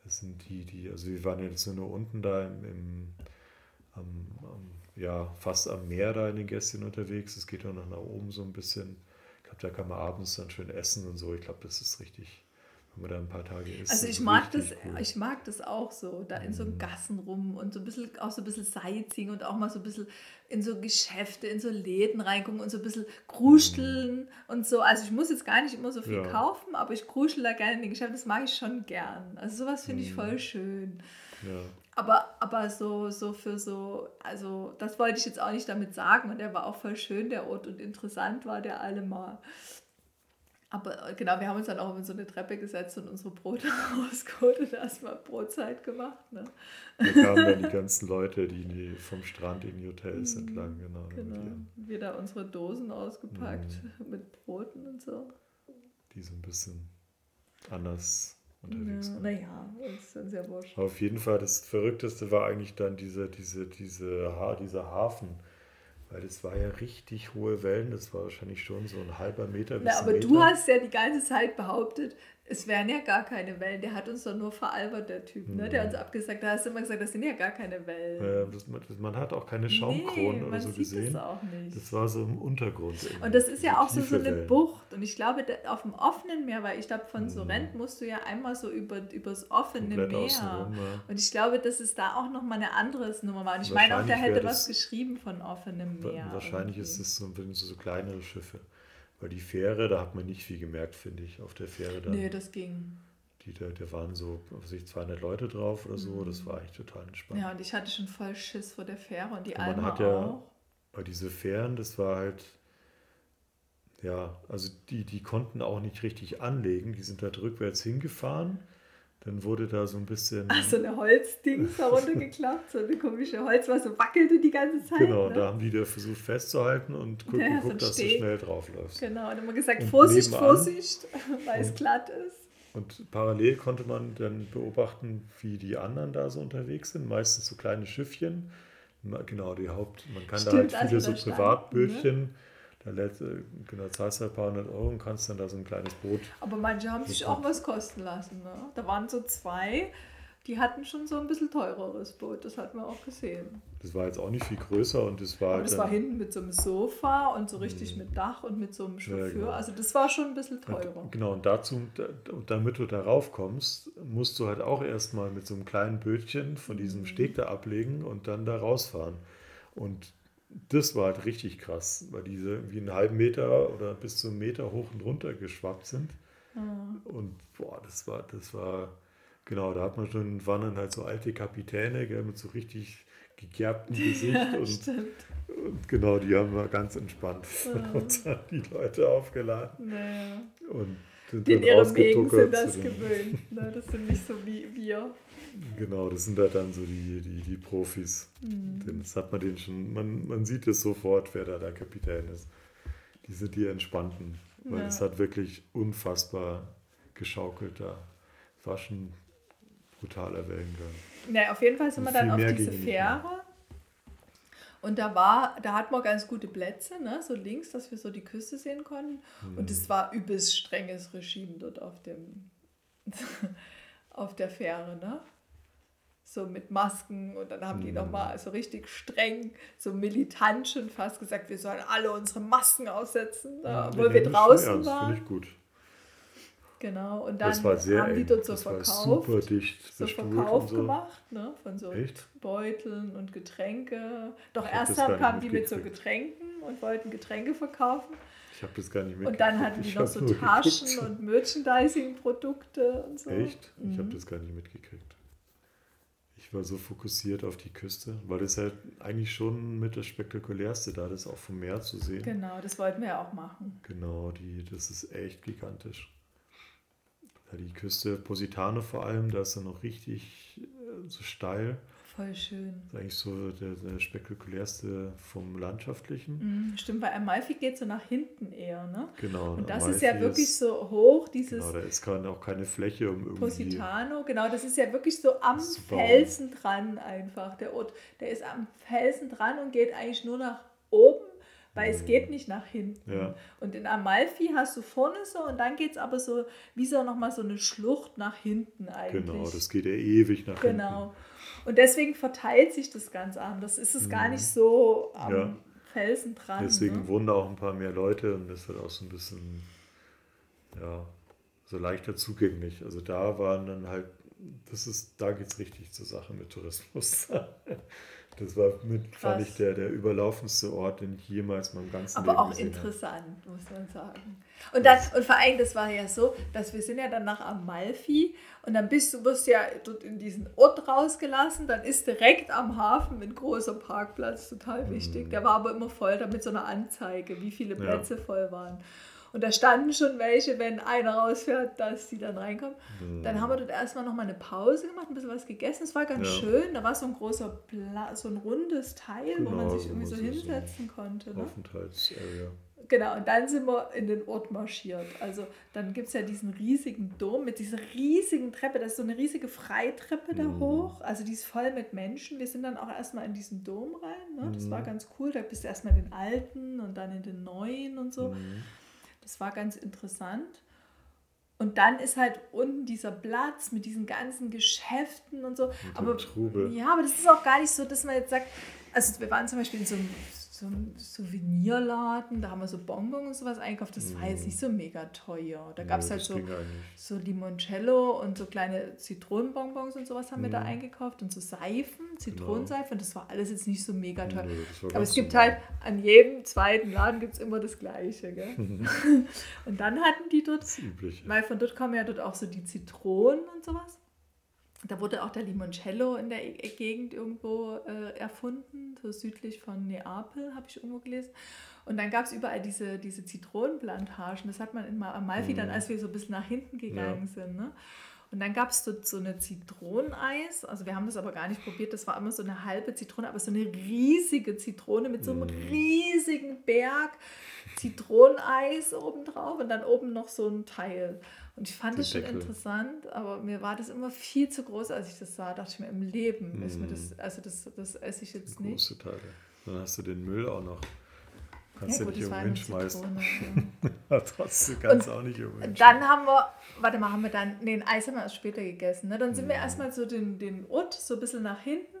Das sind die, die, also wir waren jetzt nur unten da im, im am, am ja, fast am Meer da in den Gästchen unterwegs. Es geht auch noch nach oben so ein bisschen. Ich glaube, da kann man abends dann schön essen und so. Ich glaube, das ist richtig, wenn man da ein paar Tage isst. Also ich mag das, cool. ich mag das auch so, da in so mhm. Gassen rum und so ein bisschen, auch so ein bisschen Sightseeing und auch mal so ein bisschen in so Geschäfte, in so Läden reingucken und so ein bisschen kruscheln mhm. und so. Also ich muss jetzt gar nicht immer so viel ja. kaufen, aber ich kruschel da gerne in den Geschäften, das mag ich schon gern. Also sowas finde ich mhm. voll schön. Ja. Aber, aber so, so für so, also das wollte ich jetzt auch nicht damit sagen und der war auch voll schön, der Ort und interessant war der allemal. Aber äh, genau, wir haben uns dann auch in so eine Treppe gesetzt und unsere Brote rausgeholt und erstmal Brotzeit gemacht. Ne? Da kamen dann die ganzen Leute, die vom Strand in die Hotels mhm, entlang, genau. genau. Wieder unsere Dosen ausgepackt mhm. mit Broten und so. Die so ein bisschen anders unterwegs ja, Naja, ist dann sehr wurscht. Auf jeden Fall, das Verrückteste war eigentlich dann diese, diese, diese, dieser Hafen. Weil das war ja richtig hohe Wellen, das war wahrscheinlich schon so ein halber Meter bis Na, aber Meter. du hast ja die ganze Zeit behauptet, es wären ja gar keine Wellen. Der hat uns doch nur veralbert, der Typ. Ne? Der hat uns abgesagt. Da hast du immer gesagt, das sind ja gar keine Wellen. Ja, das, man hat auch keine Schaumkronen nee, oder so gesehen. Das, auch nicht. das war so im Untergrund. Und das ist ja auch so, so eine Wellen. Bucht. Und ich glaube, auf dem offenen Meer, weil ich glaube, von mhm. Sorrent musst du ja einmal so über übers offene Komplett Meer. Rum, ja. Und ich glaube, dass es da auch nochmal eine andere Nummer war. Und ich meine auch, der hätte was geschrieben von offenem Meer. Wahrscheinlich irgendwie. ist es so, so kleinere Schiffe. Weil die Fähre, da hat man nicht viel gemerkt, finde ich, auf der Fähre. Dann, nee, das ging. Die, da, da waren so, auf sich 200 Leute drauf oder so, mhm. das war eigentlich total entspannt. Ja, und ich hatte schon voll Schiss vor der Fähre und die Alma hat ja, auch. Bei diese Fähren, das war halt, ja, also die, die konnten auch nicht richtig anlegen, die sind halt rückwärts hingefahren dann wurde da so ein bisschen. Ach, so eine Holzdings heruntergeklappt, so eine komische Holz, was so wackelte die ganze Zeit. Genau, ne? da haben die da versucht festzuhalten und guck, ja, geguckt, so dass du schnell drauf läufst. Genau, und immer gesagt, und Vorsicht, nebenan, Vorsicht, weil es glatt ist. Und parallel konnte man dann beobachten, wie die anderen da so unterwegs sind. Meistens so kleine Schiffchen. Genau, die Haupt. Man kann Stimmt, da halt viele so Privatbötchen. Ne? Da letzte, genau, zahlst du ein paar hundert Euro und kannst dann da so ein kleines Boot. Aber manche haben sich auch was kosten lassen. Ne? Da waren so zwei, die hatten schon so ein bisschen teureres Boot. Das hat man auch gesehen. Das war jetzt auch nicht viel größer und das war. Aber das war hinten mit so einem Sofa und so richtig mhm. mit Dach und mit so einem Chauffeur. Ja, genau. Also das war schon ein bisschen teurer. Und, genau, und dazu, damit du darauf kommst, musst du halt auch erstmal mit so einem kleinen Bötchen von diesem mhm. Steg da ablegen und dann da rausfahren. Und das war halt richtig krass, weil diese wie einen halben Meter oder bis zu einem Meter hoch und runter geschwappt sind. Mhm. Und boah, das war, das war, genau, da hat man schon, waren dann halt so alte Kapitäne, gell, mit so richtig gegerbtem Gesicht ja, und, und, genau, die haben wir ganz entspannt mhm. und die Leute aufgeladen. Naja. Und sind In ihrem Wegen sind das gewöhnt. Ne? Das sind nicht so wie wir. Genau, das sind halt dann so die, die, die Profis. Mhm. Das hat man den schon, man, man sieht es sofort, wer da der Kapitän ist. Die sind die Entspannten. Weil ja. es hat wirklich unfassbar geschaukelt da. Es war schon brutaler Wellengang. Ja, auf jeden Fall sind wir dann auf diese Fähre. Und da war, da hat man ganz gute Plätze, ne? so links, dass wir so die Küste sehen konnten. Mhm. Und es war übelst strenges Regime dort auf dem auf der Fähre, ne? So mit Masken und dann haben die Mhm. nochmal so richtig streng, so militant schon fast gesagt, wir sollen alle unsere Masken aussetzen, Ja, obwohl wir draußen ernst, waren. Finde ich gut. Genau, und dann Das haben die dort so das verkauft, so bestuhlt Verkauf und so. gemacht, ne, von so Echt? Beuteln und Getränke. Doch Ich hab erst das nicht kamen die mit so mitgekriegt. Getränken und wollten Getränke verkaufen. Ich habe das gar nicht Und dann mitgekriegt. hatten die Ich noch hab so Taschen geguckt. und Merchandising-Produkte und so. Echt? Ich habe Mhm. das gar nicht mitgekriegt. War so fokussiert auf die Küste, weil das halt eigentlich schon mit das Spektakulärste da, das auch vom Meer zu sehen. Genau, das wollten wir ja auch machen. Genau, die, das ist echt gigantisch. Ja, die Küste Positano vor allem, da ist dann noch richtig äh, so steil. Voll schön. Das ist eigentlich so der, der spektakulärste vom Landschaftlichen. Mhm, stimmt, bei Amalfi geht es so nach hinten eher, ne? Genau. Und das Amalfi ist ja wirklich so hoch, dieses Genau, da ist kein, auch keine Fläche, um irgendwie. Positano, genau, das ist ja wirklich so am ist. Felsen dran einfach. Der Ort, der ist am Felsen dran und geht eigentlich nur nach oben, weil es geht nicht nach hinten. Ja. Und in Amalfi hast du vorne so und dann geht es aber so, wie so nochmal so eine Schlucht nach hinten eigentlich. Genau, das geht ja ewig nach Genau. Und deswegen verteilt sich das ganz anders. Ist es gar Mhm. nicht so am Ja. Felsen dran. Deswegen ne? wohnen da auch ein paar mehr Leute und das wird auch so ein bisschen, ja, so leichter zugänglich. Also da waren dann halt, das ist, da geht es richtig zur Sache mit Tourismus. Das war mit, fand ich, der, der überlaufendste Ort, den ich jemals in meinem ganzen Aber Leben auch gesehen habe. interessant, muss man sagen. Und, dann, und vor allem, das war ja so, dass wir sind ja dann nach Amalfi und dann bist du, wirst ja dort in diesen Ort rausgelassen, dann ist direkt am Hafen ein großer Parkplatz, total wichtig. Der war aber immer voll, damit so eine Anzeige, wie viele Mhm. Ja. Plätze voll waren. Und da standen schon welche, wenn einer rausfährt, dass die dann reinkommen. Dann haben wir dort erstmal nochmal eine Pause gemacht, ein bisschen was gegessen. Es war ganz Ja. schön. Da war so ein großer, Pla so ein rundes Teil, wo man Genau, sich irgendwie so so- so hinsetzen konnte. Ne? Aufenthaltsarea. Genau, und dann sind wir in den Ort marschiert. Also dann gibt es ja diesen riesigen Dom mit dieser riesigen Treppe. Das ist so eine riesige Freitreppe da Mhm. hoch. Also die ist voll mit Menschen. Wir sind dann auch erstmal in diesen Dom rein. Ne? Das Mhm. war ganz cool. Da bist du erstmal in den alten und dann in den neuen und so. Mhm. Das war ganz interessant. Und dann ist halt unten dieser Platz mit diesen ganzen Geschäften und so. dem aber Trubel. ja, aber das ist auch gar nicht so, dass man jetzt sagt, also wir waren zum Beispiel in so einem, so einem Souvenirladen, da haben wir so Bonbons und sowas eingekauft. Das war jetzt nicht so mega teuer. Da gab es Nee, halt so, so Limoncello und so kleine Zitronenbonbons und sowas haben wir da Mhm. eingekauft und so Seifen, Zitronenseife und das war alles jetzt nicht so mega teuer. Nee, Aber es gibt normal. halt an jedem zweiten Laden gibt es immer das Gleiche. Gell? und dann hatten die dort, weil von dort kommen ja dort auch so die Zitronen und sowas. Da wurde auch der Limoncello in der E- Gegend irgendwo äh, erfunden, so südlich von Neapel, habe ich irgendwo gelesen. Und dann gab es überall diese, diese Zitronenplantagen. Das hat man in Ma- Amalfi dann, Mhm. als wir so ein bisschen nach hinten gegangen sind. Ne? Und dann gab es dort so eine Zitroneneis. Also wir haben das aber gar nicht probiert. Das war immer so eine halbe Zitrone, aber so eine riesige Zitrone mit so einem Mhm. riesigen Berg Zitroneneis obendrauf und dann oben noch so ein Teil. Und ich fand Den das schon Deckel. interessant, aber mir war das immer viel zu groß, als ich das sah. Dachte ich mir, im Leben ist mir Mhm. das, also das, das esse ich jetzt nicht. Große Teile. Dann hast du den Müll auch noch. Kannst du gut, nicht irgendwo hinschmeißen. Ja. Ja, trotzdem kannst du auch nicht irgendwo dann haben wir, warte mal, haben wir dann, nee, ein Eis haben wir erst später gegessen. Ne? Dann sind Mhm. wir erstmal so den, den Ort so ein bisschen nach hinten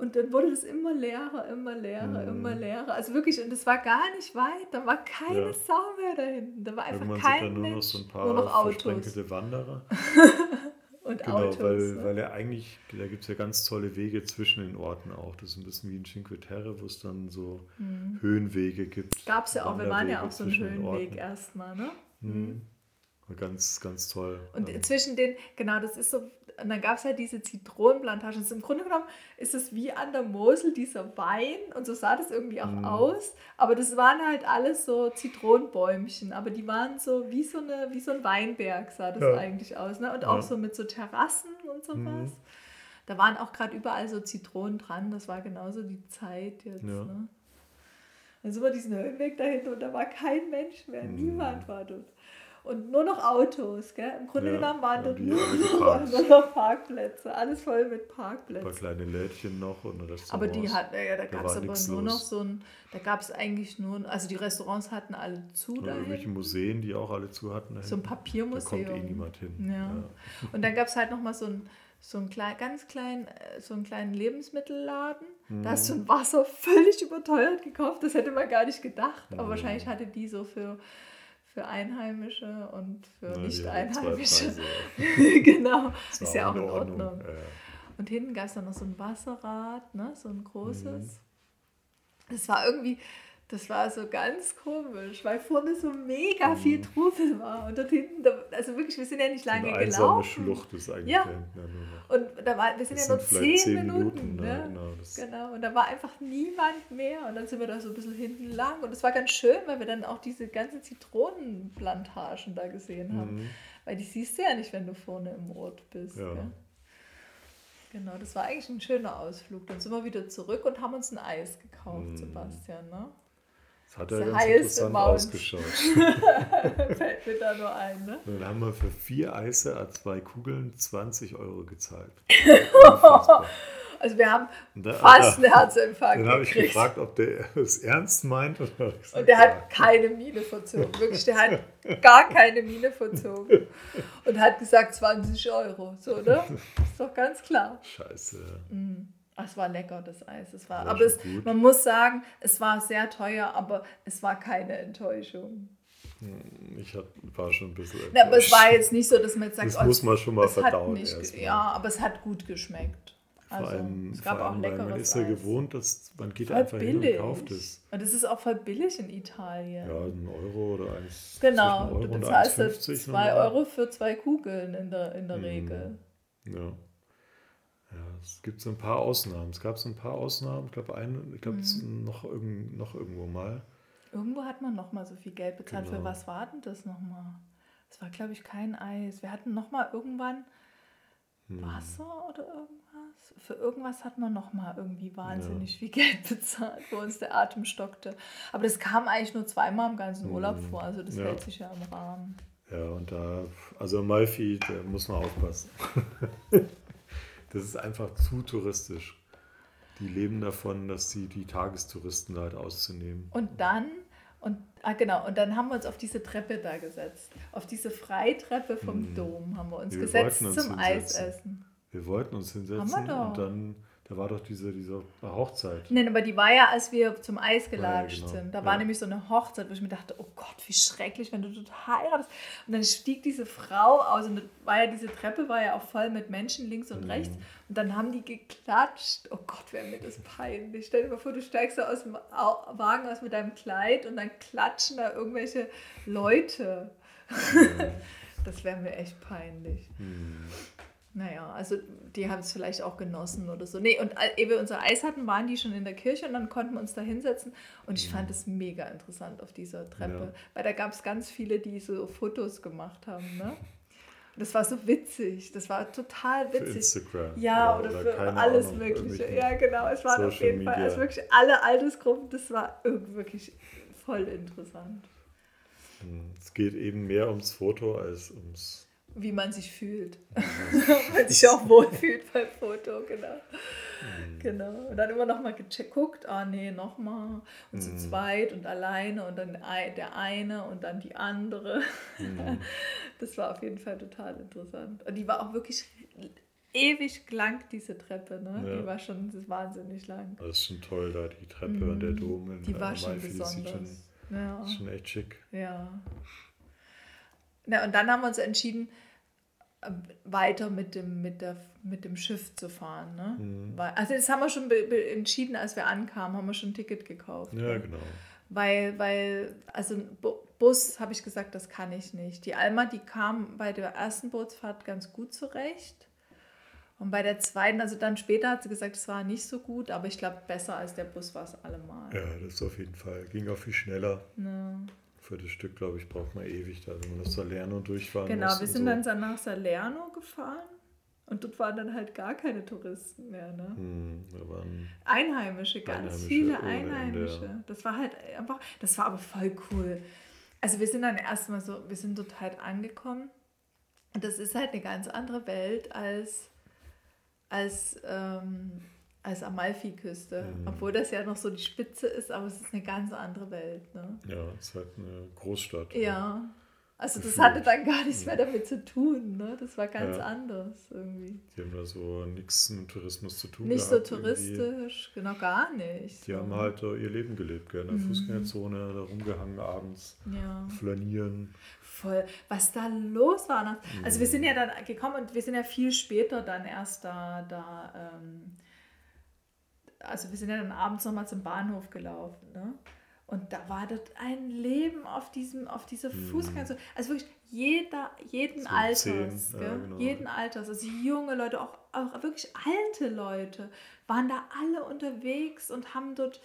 und dann wurde das immer leerer, immer leerer, Mhm. immer leerer. Also wirklich, und es war gar nicht weit, da war keine Ja. Sau mehr da hinten. Da war einfach Irgendwann kein sind dann nur noch so ein nur noch paar Autos Wanderer. und Genau, Autos. weil, ne? weil er eigentlich, da gibt es ja ganz tolle Wege zwischen den Orten auch. Das ist ein bisschen wie in Cinque Terre, wo es dann so Höhenwege gibt. Gab es Mhm. ja auch, wir waren ja auch so einen Höhenweg erstmal, ne? Mhm. Ganz, ganz toll. Und Ähm, zwischen den, genau, das ist so, und dann gab es halt diese Zitronenplantagen. Also Im Grunde genommen ist es wie an der Mosel dieser Wein und so sah das irgendwie auch Mhm. aus. Aber das waren halt alles so Zitronenbäumchen, aber die waren so wie so, eine, wie so ein Weinberg sah das Ja. eigentlich aus. Ne? Und Ja. auch so mit so Terrassen und sowas. Mhm. Da waren auch gerade überall so Zitronen dran. Das war genauso die Zeit jetzt. Ja. Ne? Dann sind wir diesen Höhenweg dahinter und da war kein Mensch mehr. Mhm. Niemand war dort. Und nur noch Autos. Gell? Im Grunde ja, genommen waren dort nur, nur, noch Parkplätze, alles voll mit Parkplätzen. Ein paar kleine Lädchen noch und Restaurants. Aber die hatten, ja, da gab es aber nur los. noch so ein, da gab es eigentlich nur, also die Restaurants hatten alle zu da. Irgendwelche Museen, die auch alle zu hatten. So ein Papiermuseum. Da kommt eh niemand hin. Ja. ja. Und dann gab es halt nochmal so ein so einen klein, ganz kleinen, äh, so einen kleinen Lebensmittelladen. Mhm. Da hast du ein Wasser völlig überteuert gekauft. Das hätte man gar nicht gedacht. Mhm. Aber wahrscheinlich hatte die so für, für Einheimische und für Nicht-Einheimische. genau. Das ist ja auch in Ordnung. Ordnung. Ja. Und hinten gab es dann noch so ein Wasserrad, ne? so ein großes. Mhm. Das war irgendwie, das war so ganz komisch, weil vorne so mega viel mhm. Trubel war und dort hinten, also wirklich, wir sind ja nicht lange eine gelaufen. Schlucht ist eigentlich ja. ja und da war, wir sind das ja nur zehn, zehn Minuten. Minuten ne? genau, genau, und da war einfach niemand mehr und dann sind wir da so ein bisschen hinten lang und es war ganz schön, weil wir dann auch diese ganzen Zitronenplantagen da gesehen haben, mhm. weil die siehst du ja nicht, wenn du vorne im Ort bist. Ja. Genau, das war eigentlich ein schöner Ausflug. Dann sind wir wieder zurück und haben uns ein Eis gekauft, mhm. Sebastian. Ne? Das hat ja ganz interessant Mount. ausgeschaut. Fällt mir da nur ein, ne? Dann haben wir für vier Eise a zwei Kugeln 20 Euro gezahlt. also wir haben da, fast einen Herzinfarkt Dann habe ich gefragt, ob der es ernst meint. Oder gesagt, und der ja. hat keine Miene verzogen. Wirklich, der hat gar keine Miene verzogen. Und hat gesagt 20 Euro. So, ne? Ist doch ganz klar. Scheiße. Mhm. Es war lecker, das Eis. Es war, war aber es, man muss sagen, es war sehr teuer, aber es war keine Enttäuschung. Hm, ich hab, war schon ein bisschen. Na, aber es war jetzt nicht so, dass man jetzt sagt, das oh, muss man schon mal verdauen. Nicht, ja, aber es hat gut geschmeckt. Vor also, allem, es gab vor allem, auch leckeres man ist ja gewohnt, dass man geht voll einfach billig. hin und kauft es. Und es ist auch voll billig in Italien. Ja, ein Euro oder eins. Genau, Euro du bezahlst 2 Euro für zwei Kugeln in der, in der mhm. Regel. Ja. Ja, es gibt so ein paar Ausnahmen. Es gab so ein paar Ausnahmen. Ich glaube, ich glaube, mhm. noch, irgend, noch irgendwo mal. Irgendwo hat man noch mal so viel Geld bezahlt. Genau. Für was war denn das noch mal? Das war, glaube ich, kein Eis. Wir hatten noch mal irgendwann hm. Wasser oder irgendwas. Für irgendwas hat man noch mal irgendwie wahnsinnig ja. viel Geld bezahlt, wo uns der Atem stockte. Aber das kam eigentlich nur zweimal im ganzen Urlaub hm. vor. Also das ja. hält sich ja im Rahmen. Ja, und da, also Amalfi, da muss man aufpassen. das ist einfach zu touristisch. Die leben davon, dass sie die Tagestouristen halt auszunehmen. Und dann, und ah genau, und dann haben wir uns auf diese Treppe da gesetzt. Auf diese Freitreppe vom hm. Dom haben wir uns wir gesetzt uns zum hinsetzen. Eisessen. Wir wollten uns hinsetzen haben wir doch. und dann da war doch diese, diese Hochzeit. Nein, aber die war ja, als wir zum Eis gelatscht ja, genau. sind. Da ja. war nämlich so eine Hochzeit, wo ich mir dachte, oh Gott, wie schrecklich, wenn du dort heiratest. Und dann stieg diese Frau aus und war ja diese Treppe war ja auch voll mit Menschen links und mhm. rechts. Und dann haben die geklatscht. Oh Gott, wäre mir das peinlich. Stell dir mal vor, du steigst da aus dem Wagen aus mit deinem Kleid und dann klatschen da irgendwelche Leute. Mhm. das wäre mir echt peinlich. Mhm. Naja, also die haben es vielleicht auch genossen oder so. Nee, und ehe wir unser Eis hatten, waren die schon in der Kirche und dann konnten wir uns da hinsetzen. Und ich fand es mega interessant auf dieser Treppe, ja. weil da gab es ganz viele, die so Fotos gemacht haben. Ne? das war so witzig. Das war total witzig. Für Instagram. Ja, oder, oder für alles Ahnung, Mögliche. Ja, genau. Es waren auf jeden Fall also wirklich alle Altersgruppen. Das war wirklich voll interessant. Hm, es geht eben mehr ums Foto als ums wie man sich fühlt. Mhm. man sich auch wohlfühlt beim Foto, genau. Mhm. Genau. Und dann immer nochmal geguckt, ah nee, nochmal. Und mhm. zu zweit und alleine und dann der eine und dann die andere. Mhm. Das war auf jeden Fall total interessant. Und die war auch wirklich ewig lang, diese Treppe. Ne? Ja. Die war schon wahnsinnig lang. Das ist schon toll, da die Treppe mhm. und der Dom. In die war schon besonders. Schon, ja. ist schon echt schick. Ja. Na, und dann haben wir uns entschieden, äh, weiter mit dem, mit der, mit dem Schiff zu fahren. Ne? Mhm. Weil, also das haben wir schon entschieden, als wir ankamen, haben wir schon ein Ticket gekauft. Ja, ne? genau. Weil, weil, also Bus habe ich gesagt, das kann ich nicht. Die Alma, die kam bei der ersten Bootsfahrt ganz gut zurecht. Und bei der zweiten, also dann später hat sie gesagt, es war nicht so gut, aber ich glaube, besser als der Bus war es allemal. Ja, das auf jeden Fall. Ging auch viel schneller. Ja für das Stück, glaube ich, braucht man ewig, da, wenn man das Salerno durchfahren genau, muss. Genau, wir sind so. dann nach Salerno gefahren und dort waren dann halt gar keine Touristen mehr. Ne? Hm, Einheimische, ganz Einheimische viele Einheimische. Das war halt einfach, das war aber voll cool. Also wir sind dann erstmal so, wir sind dort halt angekommen. Und das ist halt eine ganz andere Welt als, als, ähm, als Amalfi-Küste. Mhm. Obwohl das ja noch so die Spitze ist, aber es ist eine ganz andere Welt. Ne? Ja, es ist halt eine Großstadt. Ja. Also das hatte dann gar nichts mehr damit zu tun, ne? Das war ganz ja. anders irgendwie. Die haben da so nichts mit Tourismus zu tun. Nicht gehabt, so touristisch, irgendwie. genau gar nicht. Die so. haben halt ihr Leben gelebt, gerne in der mhm. Fußgängerzone, da rumgehangen abends, ja. flanieren. Voll, was da los war. Ne? Also mhm. wir sind ja dann gekommen und wir sind ja viel später dann erst da, da ähm, also wir sind ja dann abends nochmal zum Bahnhof gelaufen, ne? Und da war das ein Leben auf diesem, auf dieser mhm. Fußgängerzone. Also wirklich jeder, jeden so Alters, ja, genau. jeden Alters, also junge Leute, auch, auch wirklich alte Leute, waren da alle unterwegs und haben dort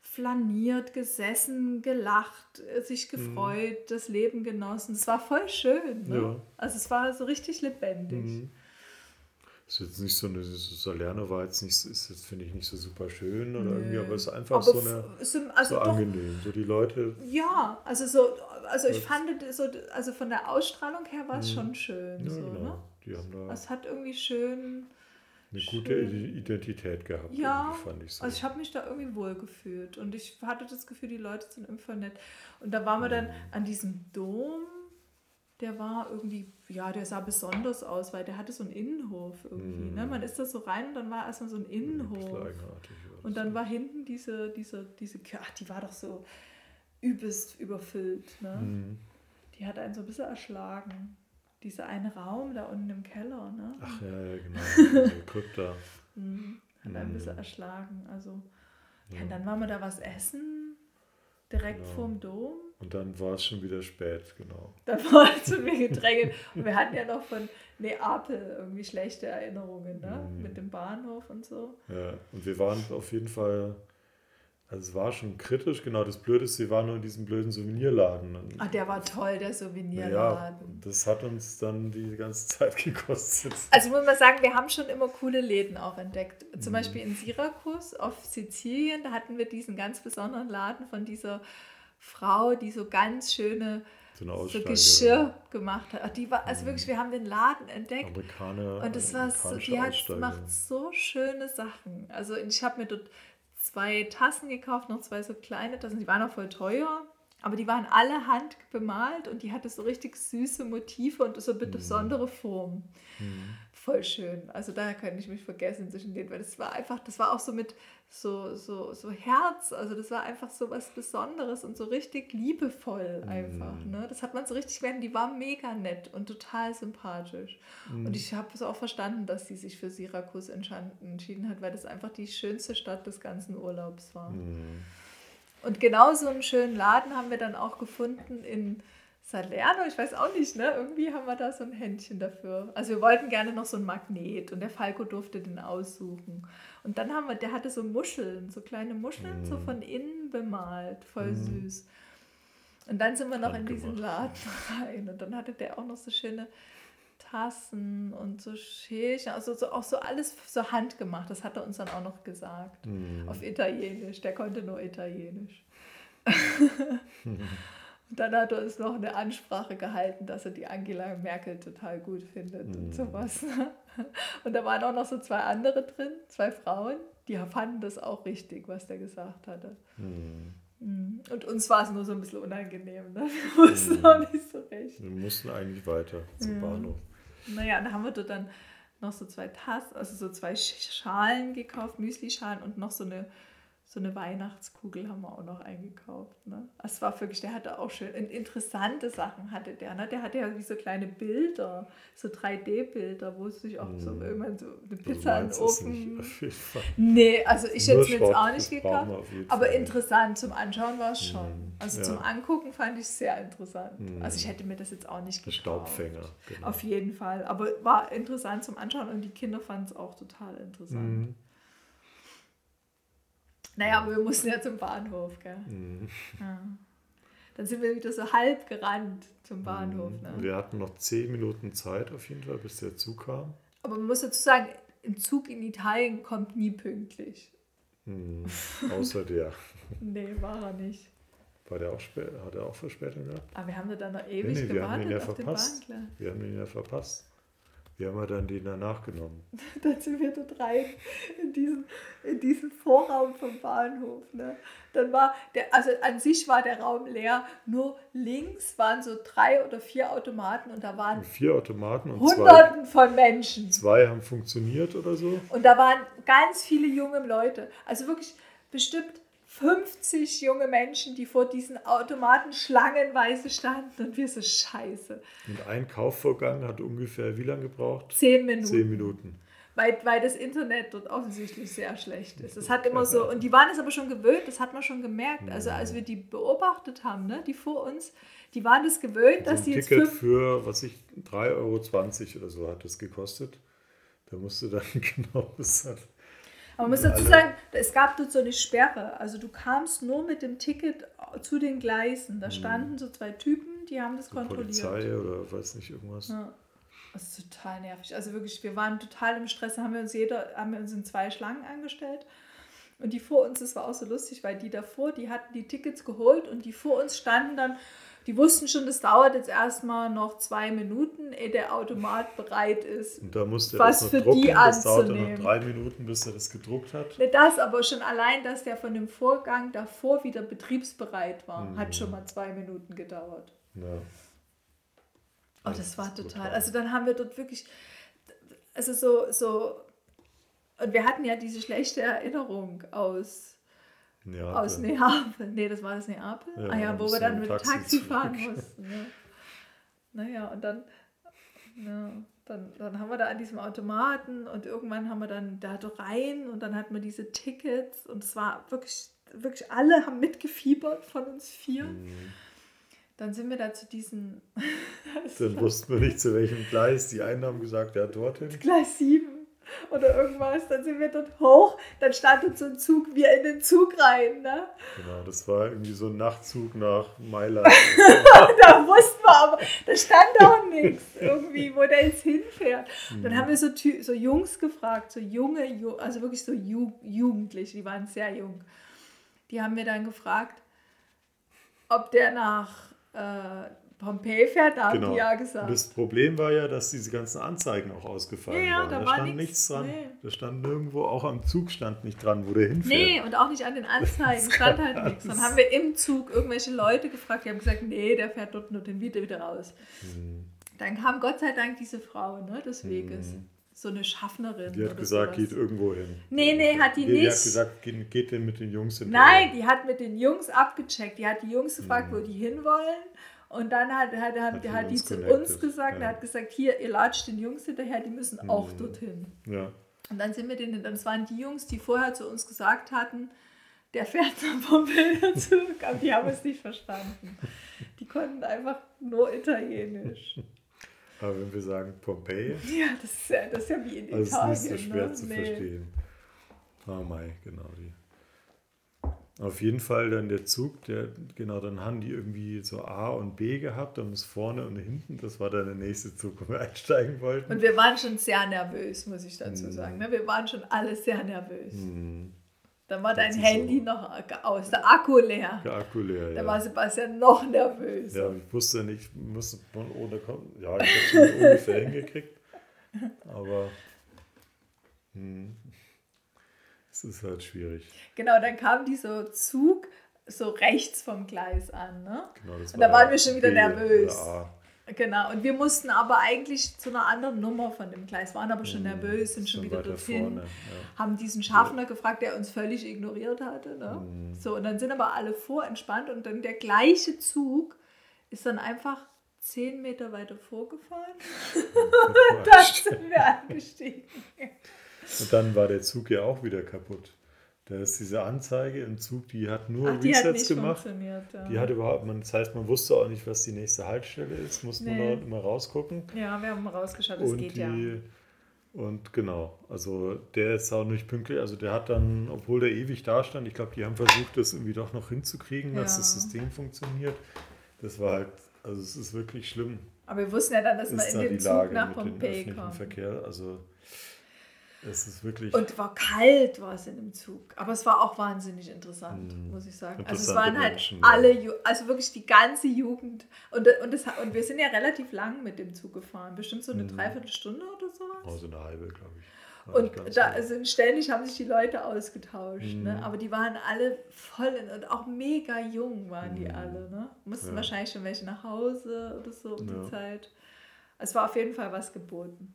flaniert, gesessen, gelacht, sich mhm. gefreut, mhm. das Leben genossen. Es war voll schön. Ne? Ja. Also es war so richtig lebendig. Mhm ist jetzt nicht so eine, Salerno war jetzt nicht, ist jetzt finde ich nicht so super schön oder nee. irgendwie, aber es ist einfach aber so eine, also so doch, angenehm, so die Leute. Ja, also so, also ich fand so, also von der Ausstrahlung her war es mhm. schon schön. Ja, so, genau. Ne? Die haben da. Es hat irgendwie schön. Eine schön, gute Identität gehabt, ja, fand ich so. Also ich habe mich da irgendwie wohl gefühlt und ich hatte das Gefühl, die Leute sind einfach nett. Und da waren wir dann mhm. an diesem Dom der war irgendwie, ja, der sah besonders aus, weil der hatte so einen Innenhof irgendwie. Mm. Ne? Man ist da so rein und dann war erstmal so ein Innenhof. Ein und dann war hinten diese, diese, diese, ach, die war doch so übelst überfüllt. Ne? Mm. Die hat einen so ein bisschen erschlagen. Dieser eine Raum da unten im Keller. Ne? Ach ja, ja genau. Also Krypta. mm. Hat einen ein bisschen mhm. erschlagen. Also, ja. ja, dann waren wir da was essen, direkt genau. vorm Dom. Und dann war es schon wieder spät, genau. Dann war es schon wieder gedrängelt. Und wir hatten ja noch von Neapel irgendwie schlechte Erinnerungen, ne? Mhm. Mit dem Bahnhof und so. Ja, und wir waren auf jeden Fall, also es war schon kritisch, genau. Das Blöde ist, wir waren nur in diesem blöden Souvenirladen. Ach, der war toll, der Souvenirladen. Ja, das hat uns dann die ganze Zeit gekostet. Also muss man sagen, wir haben schon immer coole Läden auch entdeckt. Zum mhm. Beispiel in Syrakus auf Sizilien, da hatten wir diesen ganz besonderen Laden von dieser Frau, die so ganz schöne so, so Geschirr gemacht hat. Die war, also wirklich, wir haben den Laden entdeckt. Amerikaner, und es war so, die hat, macht so schöne Sachen. Also ich habe mir dort zwei Tassen gekauft, noch zwei so kleine Tassen, die waren auch voll teuer. Aber die waren alle handbemalt und die hatte so richtig süße Motive und so eine mhm. besondere Form. Mhm. Voll schön. Also da kann ich mich vergessen zwischen denen, weil das war einfach, das war auch so mit so, so, so Herz, also das war einfach so was Besonderes und so richtig liebevoll einfach. Mhm. Ne? Das hat man so richtig gemerkt, die war mega nett und total sympathisch. Mhm. Und ich habe es auch verstanden, dass sie sich für Syrakus entschieden hat, weil das einfach die schönste Stadt des ganzen Urlaubs war. Mhm. Und genau so einen schönen Laden haben wir dann auch gefunden in Salerno. Ich weiß auch nicht, ne? Irgendwie haben wir da so ein Händchen dafür. Also wir wollten gerne noch so ein Magnet und der Falco durfte den aussuchen. Und dann haben wir, der hatte so Muscheln, so kleine Muscheln, mm. so mhm. von innen bemalt, voll mm. süß. Und dann sind wir noch in diesen Laden rein und dann hatte der auch noch so schöne Tassen und so Schälchen, also so, auch so alles so handgemacht. Das hat er uns dann auch noch gesagt. Mm. Auf Italienisch. Der konnte nur Italienisch. und dann hat er uns noch eine Ansprache gehalten, dass er die Angela Merkel total gut findet mm. und sowas. Und da waren auch noch so zwei andere drin, zwei Frauen, die fanden das auch richtig, was der gesagt hatte. Mm. Und uns war es nur so ein bisschen unangenehm. Ne? Wir wussten auch nicht so recht. Wir mussten eigentlich weiter zum ja. Bahnhof. Naja, da haben wir dort dann noch so zwei Tassen, also so zwei Schalen gekauft, Müsli-Schalen und noch so eine so eine Weihnachtskugel haben wir auch noch eingekauft. Ne? Es war wirklich, der hatte auch schön interessante Sachen hatte der. Ne? Der hatte ja wie so kleine Bilder, so 3D-Bilder, wo es sich auch so mm. irgendwann so eine Pizza in den Ofen. Nee, also ich hätte es mir jetzt auch nicht gekauft. Aber interessant zum Anschauen war es schon. Mm. Also ja. zum Angucken fand ich es sehr interessant. Mm. Also ich hätte mir das jetzt auch nicht gekauft. Staubfänger. Genau. Auf jeden Fall. Aber war interessant zum Anschauen und die Kinder fanden es auch total interessant. Mm. Naja, aber wir mussten ja zum Bahnhof, gell? Mhm. Ja. Dann sind wir wieder so halb gerannt zum Bahnhof. Mhm. Ne? Wir hatten noch zehn Minuten Zeit auf jeden Fall, bis der Zug kam. Aber man muss dazu sagen, ein Zug in Italien kommt nie pünktlich. Mhm. Außer der. nee, war er nicht. War der auch spät, hat er auch Verspätung gehabt? Aber wir haben da dann noch ewig nee, nee, gewartet ja auf verpasst. den Bahnklar. Wir haben ihn ja verpasst. Wie haben wir dann den danach genommen? dann sind wir dort rein in diesen, in diesen Vorraum vom Bahnhof. Ne? Dann war der, also an sich war der Raum leer, nur links waren so drei oder vier Automaten und da waren vier Automaten und Hunderten zwei, von Menschen. Zwei haben funktioniert oder so. Und da waren ganz viele junge Leute. Also wirklich bestimmt 50 junge Menschen, die vor diesen Automaten schlangenweise standen und wir so scheiße. Und ein Kaufvorgang hat ungefähr wie lange gebraucht? Zehn Minuten. Zehn Minuten. Weil, weil das Internet dort offensichtlich sehr schlecht ist. Das hat immer so, und die waren es aber schon gewöhnt, das hat man schon gemerkt. Also als wir die beobachtet haben, ne, die vor uns, die waren es gewöhnt, dass sie jetzt. Ticket für, was ich, 3,20 Euro oder so hat das gekostet. Da musste dann genau das man muss dazu sagen, es gab dort so eine Sperre. Also du kamst nur mit dem Ticket zu den Gleisen. Da mhm. standen so zwei Typen, die haben das die kontrolliert. Polizei oder weiß nicht irgendwas. Ja. Das ist total nervig. Also wirklich, wir waren total im Stress. Haben wir uns jeder, haben wir uns in zwei Schlangen angestellt. Und die vor uns, das war auch so lustig, weil die davor, die hatten die Tickets geholt und die vor uns standen dann die wussten schon, das dauert jetzt erstmal noch zwei Minuten, ehe der Automat bereit ist. Und da musste er was das für drucken. die das dauerte noch drei Minuten, bis er das gedruckt hat. Nicht das, aber schon allein, dass der von dem Vorgang davor wieder betriebsbereit war, mhm. hat schon mal zwei Minuten gedauert. Ja. Oh, das, das war total. Brutal. Also dann haben wir dort wirklich, also so, so, und wir hatten ja diese schlechte Erinnerung aus Neapel. Aus Neapel. Nee, das war das Neapel. Ja, ah ja, wo wir dann mit Taxi, Taxi fahren mussten. Ja. Naja, und dann, ja, dann, dann haben wir da an diesem Automaten und irgendwann haben wir dann da rein und dann hatten wir diese Tickets und es war wirklich, wirklich alle haben mitgefiebert von uns vier. Mhm. Dann sind wir da zu diesen. dann wussten wir nicht, zu welchem Gleis. Die einen haben gesagt, ja, dorthin. Gleis 7 oder irgendwas. Dann sind wir dort hoch, dann startet so ein Zug, wir in den Zug rein. Ne? Genau, das war irgendwie so ein Nachtzug nach Mailand. da wussten wir aber, da stand auch nichts irgendwie, wo der jetzt hinfährt. Dann haben wir so, so Jungs gefragt, so junge, also wirklich so Ju Jugendliche, die waren sehr jung. Die haben mir dann gefragt, ob der nach äh, Pompeji fährt, da genau. ja gesagt. das Problem war ja, dass diese ganzen Anzeigen auch ausgefallen ja, waren. Da, da war stand nichts dran. Nee. Da stand nirgendwo, auch am Zug stand nicht dran, wo der hinfährt. Nee, und auch nicht an den Anzeigen stand halt nichts. Dann haben wir im Zug irgendwelche Leute gefragt, die haben gesagt, nee, der fährt dort nur den wieder, wieder raus. Mhm. Dann kam Gott sei Dank diese Frau ne, des Weges. Mhm so eine Schaffnerin. Die hat gesagt, sowas. geht irgendwo hin. Nee, nee, hat die, die nicht. Die hat gesagt, geht, geht denn mit den Jungs hin? Nein, die hat mit den Jungs abgecheckt. Die hat die Jungs gefragt, mhm. wo die hinwollen. Und dann hat, hat, hat, hat, hat die zu uns gesagt, ja. er hat gesagt, hier, ihr latscht den Jungs hinterher, die müssen mhm. auch dorthin. Ja. Und dann sind wir denen, das waren die Jungs, die vorher zu uns gesagt hatten, der fährt vom Bilderzug, aber die haben es nicht verstanden. Die konnten einfach nur Italienisch. Aber wenn wir sagen Pompeji. Ja, das ist ja, das ist ja wie in also Italien. Das ist nicht so schwer ne? zu nee. verstehen. Ah, Mai, genau. Die auf jeden Fall dann der Zug, der, genau, dann haben die irgendwie so A und B gehabt, dann ist vorne und hinten, das war dann der nächste Zug, wo wir einsteigen wollten. Und wir waren schon sehr nervös, muss ich dazu mhm. sagen. Ne? Wir waren schon alle sehr nervös. Mhm. Dann war dein Handy so. noch aus, der Akku leer. Der Akku leer, Da war Sebastian noch nervös. Ja, ich wusste nicht, musste man ohne kommen. Ja, ich habe es ungefähr hingekriegt. Aber hm, das ist halt schwierig. Genau, dann kam dieser Zug so rechts vom Gleis an. Ne? Genau, und da waren wir schon wieder B nervös. Genau, und wir mussten aber eigentlich zu einer anderen Nummer von dem Gleis, waren aber schon mhm, nervös, sind schon, schon wieder dorthin, vorne, ja. haben diesen Schaffner ja. gefragt, der uns völlig ignoriert hatte. Ne? Mhm. So, und dann sind aber alle vorentspannt und dann der gleiche Zug ist dann einfach zehn Meter weiter vorgefahren. und dann sind wir angestiegen. Und dann war der Zug ja auch wieder kaputt. Da ist diese Anzeige im Zug, die hat nur Ach, die Resets hat gemacht. Ja. Die hat überhaupt, man, das heißt, man wusste auch nicht, was die nächste Haltestelle ist, musste nee. man immer rausgucken. Ja, wir haben rausgeschaut, es geht die, ja. Und genau, also der ist auch nicht pünktlich, also der hat dann, obwohl der ewig da stand, ich glaube, die haben versucht, das irgendwie doch noch hinzukriegen, ja. dass das System funktioniert. Das war halt, also es ist wirklich schlimm. Aber wir wussten ja dann, dass man in den Zug nach Pompeji kommt. Verkehr, also Es ist wirklich. Und war kalt, war es in dem Zug. Aber es war auch wahnsinnig interessant, mm, muss ich sagen. Also es waren halt Menschen, alle, ja. also wirklich die ganze Jugend. Und, und, das, und wir sind ja relativ lang mit dem Zug gefahren. Bestimmt so eine mm. Dreiviertelstunde oder sowas. Oh, so eine halbe, glaube ich. Und da sind ständig haben sich die Leute ausgetauscht. Ne? Mhm. Ne? Aber die waren alle voll in, und auch mega jung waren die mhm. alle. Ne? Mussten ja. wahrscheinlich schon welche nach Hause oder so um ja. die Zeit. Es war auf jeden Fall was geboten.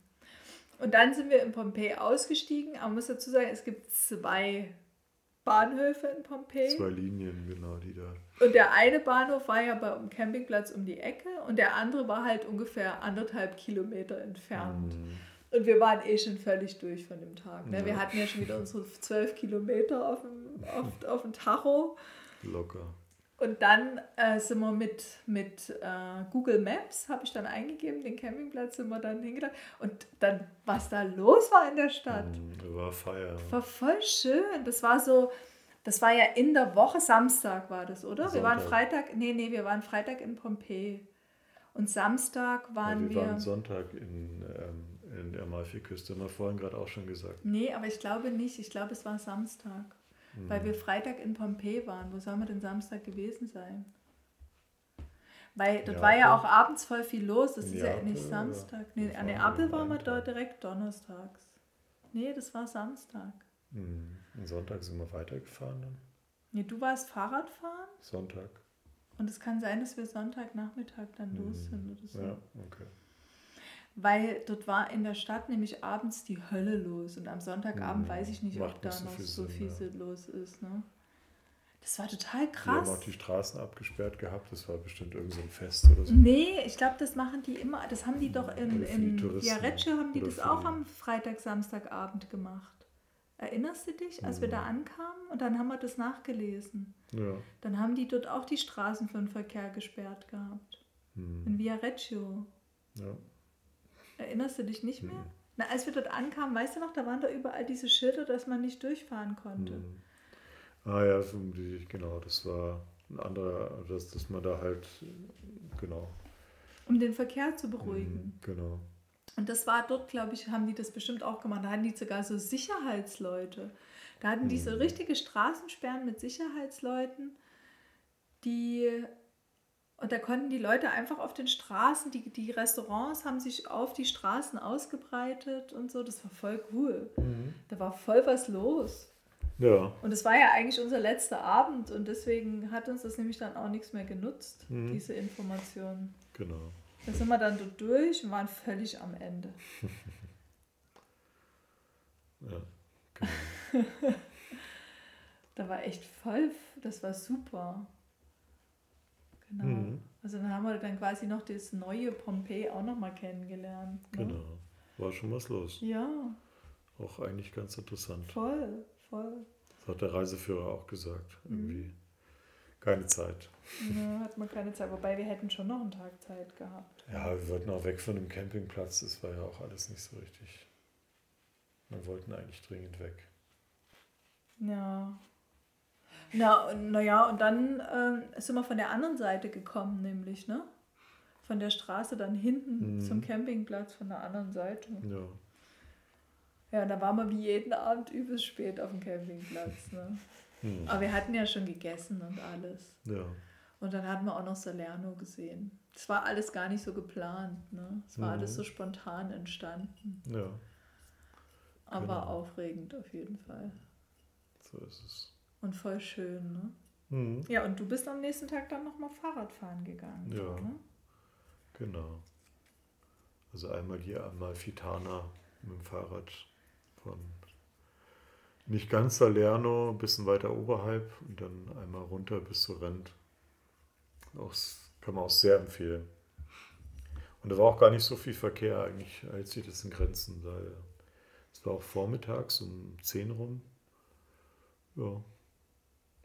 Und dann sind wir in Pompeji ausgestiegen. Aber man muss dazu sagen, es gibt zwei Bahnhöfe in Pompeji. Zwei Linien, genau, die da. Und der eine Bahnhof war ja beim Campingplatz um die Ecke und der andere war halt ungefähr anderthalb Kilometer entfernt. Mhm. Und wir waren eh schon völlig durch von dem Tag. Ne? Ja. Wir hatten ja schon wieder unsere zwölf Kilometer auf dem, auf, auf dem Tacho. Locker. Und dann äh, sind wir mit, mit äh, Google Maps, habe ich dann eingegeben, den Campingplatz sind wir dann hingedacht. Und dann, was da los war in der Stadt. Mm, war Feier. War voll schön. Das war so, das war ja in der Woche, Samstag war das, oder? Sonntag. Wir waren Freitag, nee, nee, wir waren Freitag in Pompeji. Und Samstag waren ja, wir. Wir waren Sonntag in ähm, in der Amalfiküste, haben wir vorhin gerade auch schon gesagt. Nee, aber ich glaube nicht. Ich glaube, es war Samstag. Mhm. Weil wir Freitag in Pompeji waren. Wo soll man denn Samstag gewesen sein? Weil dort war ja auch abends voll viel los. Das ist Neapel, ja nicht Samstag. Nee, an Neapel waren wir dort direkt donnerstags. Nee, das war Samstag. Mhm. Und Sonntag sind wir weitergefahren dann? Nee, du warst Fahrradfahren? Sonntag. Und es kann sein, dass wir Sonntagnachmittag dann mhm. los sind oder so. Ja, okay weil dort war in der Stadt nämlich abends die Hölle los und am Sonntagabend ja, weiß ich nicht, ob da noch so viel, so viel Sinn, ja. los ist. Ne? Das war total krass. Die haben auch die Straßen abgesperrt gehabt, das war bestimmt irgendein so Fest oder so. Nee, ich glaube, das machen die immer, das haben die doch in, in Viareggio haben die das auch am Freitag, Samstagabend gemacht. Erinnerst du dich, als mhm. wir da ankamen und dann haben wir das nachgelesen? Ja. Dann haben die dort auch die Straßen für den Verkehr gesperrt gehabt. Mhm. In Viareggio. Ja. Erinnerst du dich nicht mehr? Mhm. Na, als wir dort ankamen, weißt du noch, da waren da überall diese Schilder, dass man nicht durchfahren konnte. Mhm. Ah ja, genau, das war ein anderer, dass, dass man da halt, genau. Um den Verkehr zu beruhigen. Mhm, genau. Und das war dort, glaube ich, haben die das bestimmt auch gemacht. Da hatten die sogar so Sicherheitsleute. Da hatten die so mhm. richtige Straßensperren mit Sicherheitsleuten, die und da konnten die Leute einfach auf den Straßen, die, die Restaurants haben sich auf die Straßen ausgebreitet und so. Das war voll cool. Mhm. Da war voll was los. Ja. Und es war ja eigentlich unser letzter Abend und deswegen hat uns das nämlich dann auch nichts mehr genutzt, mhm. diese Informationen. Genau. Da sind wir dann durch und waren völlig am Ende. ja, genau. da war echt voll, das war super. Genau. Mhm. Also dann haben wir dann quasi noch das neue Pompeji auch nochmal kennengelernt. Ne? Genau. War schon was los. Ja. Auch eigentlich ganz interessant. Voll, voll. Das hat der Reiseführer auch gesagt. Mhm. Irgendwie mhm. keine Zeit. Ja, hat man keine Zeit. Wobei wir hätten schon noch einen Tag Zeit gehabt. Ja, wir wollten auch weg von dem Campingplatz. Das war ja auch alles nicht so richtig. Wir wollten eigentlich dringend weg. Ja, na, naja, und dann äh, sind wir von der anderen Seite gekommen, nämlich, ne? Von der Straße dann hinten mhm. zum Campingplatz von der anderen Seite. Ja. Ja, da waren wir wie jeden Abend übelst spät auf dem Campingplatz. Ne? Mhm. Aber wir hatten ja schon gegessen und alles. Ja. Und dann hatten wir auch noch Salerno gesehen. Das war alles gar nicht so geplant. Ne? Es war mhm. alles so spontan entstanden. Ja. Aber genau. aufregend auf jeden Fall. So ist es. Und voll schön, ne? Mhm. Ja, und du bist am nächsten Tag dann nochmal Fahrradfahren gegangen. Ja. Ne? Genau. Also einmal hier, einmal Fitana mit dem Fahrrad von nicht ganz Salerno, ein bisschen weiter oberhalb und dann einmal runter bis zu Rent. Auch, kann man auch sehr empfehlen. Und da war auch gar nicht so viel Verkehr, eigentlich hält sich das in Grenzen. Es war auch vormittags um 10 rum. Ja,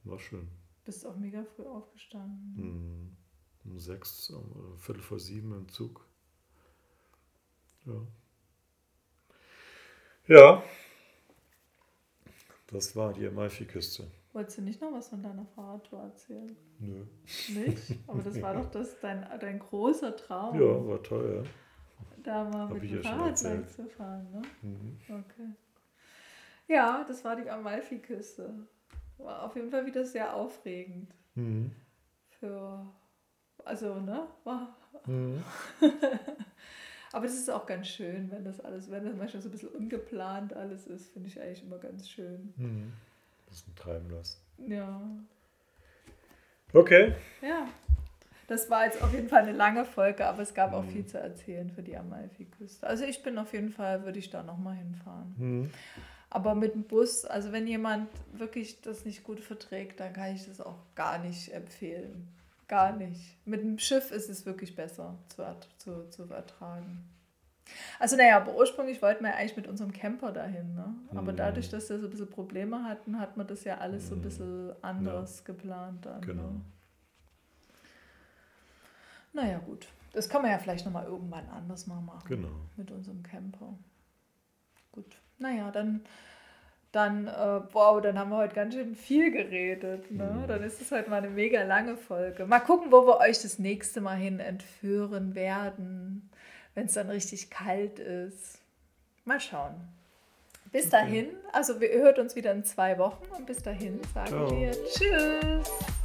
war schön. Bist auch mega früh aufgestanden. Mhm. Um sechs, um Viertel vor sieben im Zug. Ja. Ja. Das war die Amalfi-Küste. Wolltest du nicht noch was von deiner Fahrradtour erzählen? Nö. Nicht? Aber das war doch das, dein, dein großer Traum. Ja, war toll, ja. Da mal Hab mit dem ja Fahrrad zu fahren, ne? Mhm. Okay. Ja, das war die Amalfiküste. War auf jeden Fall wieder sehr aufregend. Mhm. Für, also, ne? War. Mhm. Aber das ist auch ganz schön, wenn das alles, wenn das manchmal so ein bisschen ungeplant alles ist, finde ich eigentlich immer ganz schön. Mhm. Das treiben lassen. Ja. Okay. Ja. Das war jetzt auf jeden Fall eine lange Folge, aber es gab auch mhm. viel zu erzählen für die Amalfi-Küste. Also ich bin auf jeden Fall, würde ich da nochmal hinfahren. Mhm. Aber mit dem Bus, also wenn jemand wirklich das nicht gut verträgt, dann kann ich das auch gar nicht empfehlen. Gar nicht. Mit dem Schiff ist es wirklich besser zu, zu, zu ertragen. Also naja, aber ursprünglich wollten wir eigentlich mit unserem Camper dahin. Ne? Aber mhm. dadurch, dass wir so ein bisschen Probleme hatten, hat man das ja alles so ein bisschen anders ja. geplant. Dann, genau. Ne? Naja gut, das kann man ja vielleicht nochmal irgendwann anders mal machen. Genau. Mit unserem Camper. Gut, naja, dann dann, äh, wow, dann haben wir heute ganz schön viel geredet. Ne? Mhm. Dann ist es halt mal eine mega lange Folge. Mal gucken, wo wir euch das nächste Mal hin entführen werden, wenn es dann richtig kalt ist. Mal schauen. Bis okay. dahin, also wir hört uns wieder in zwei Wochen und bis dahin sagen Ciao. wir Tschüss.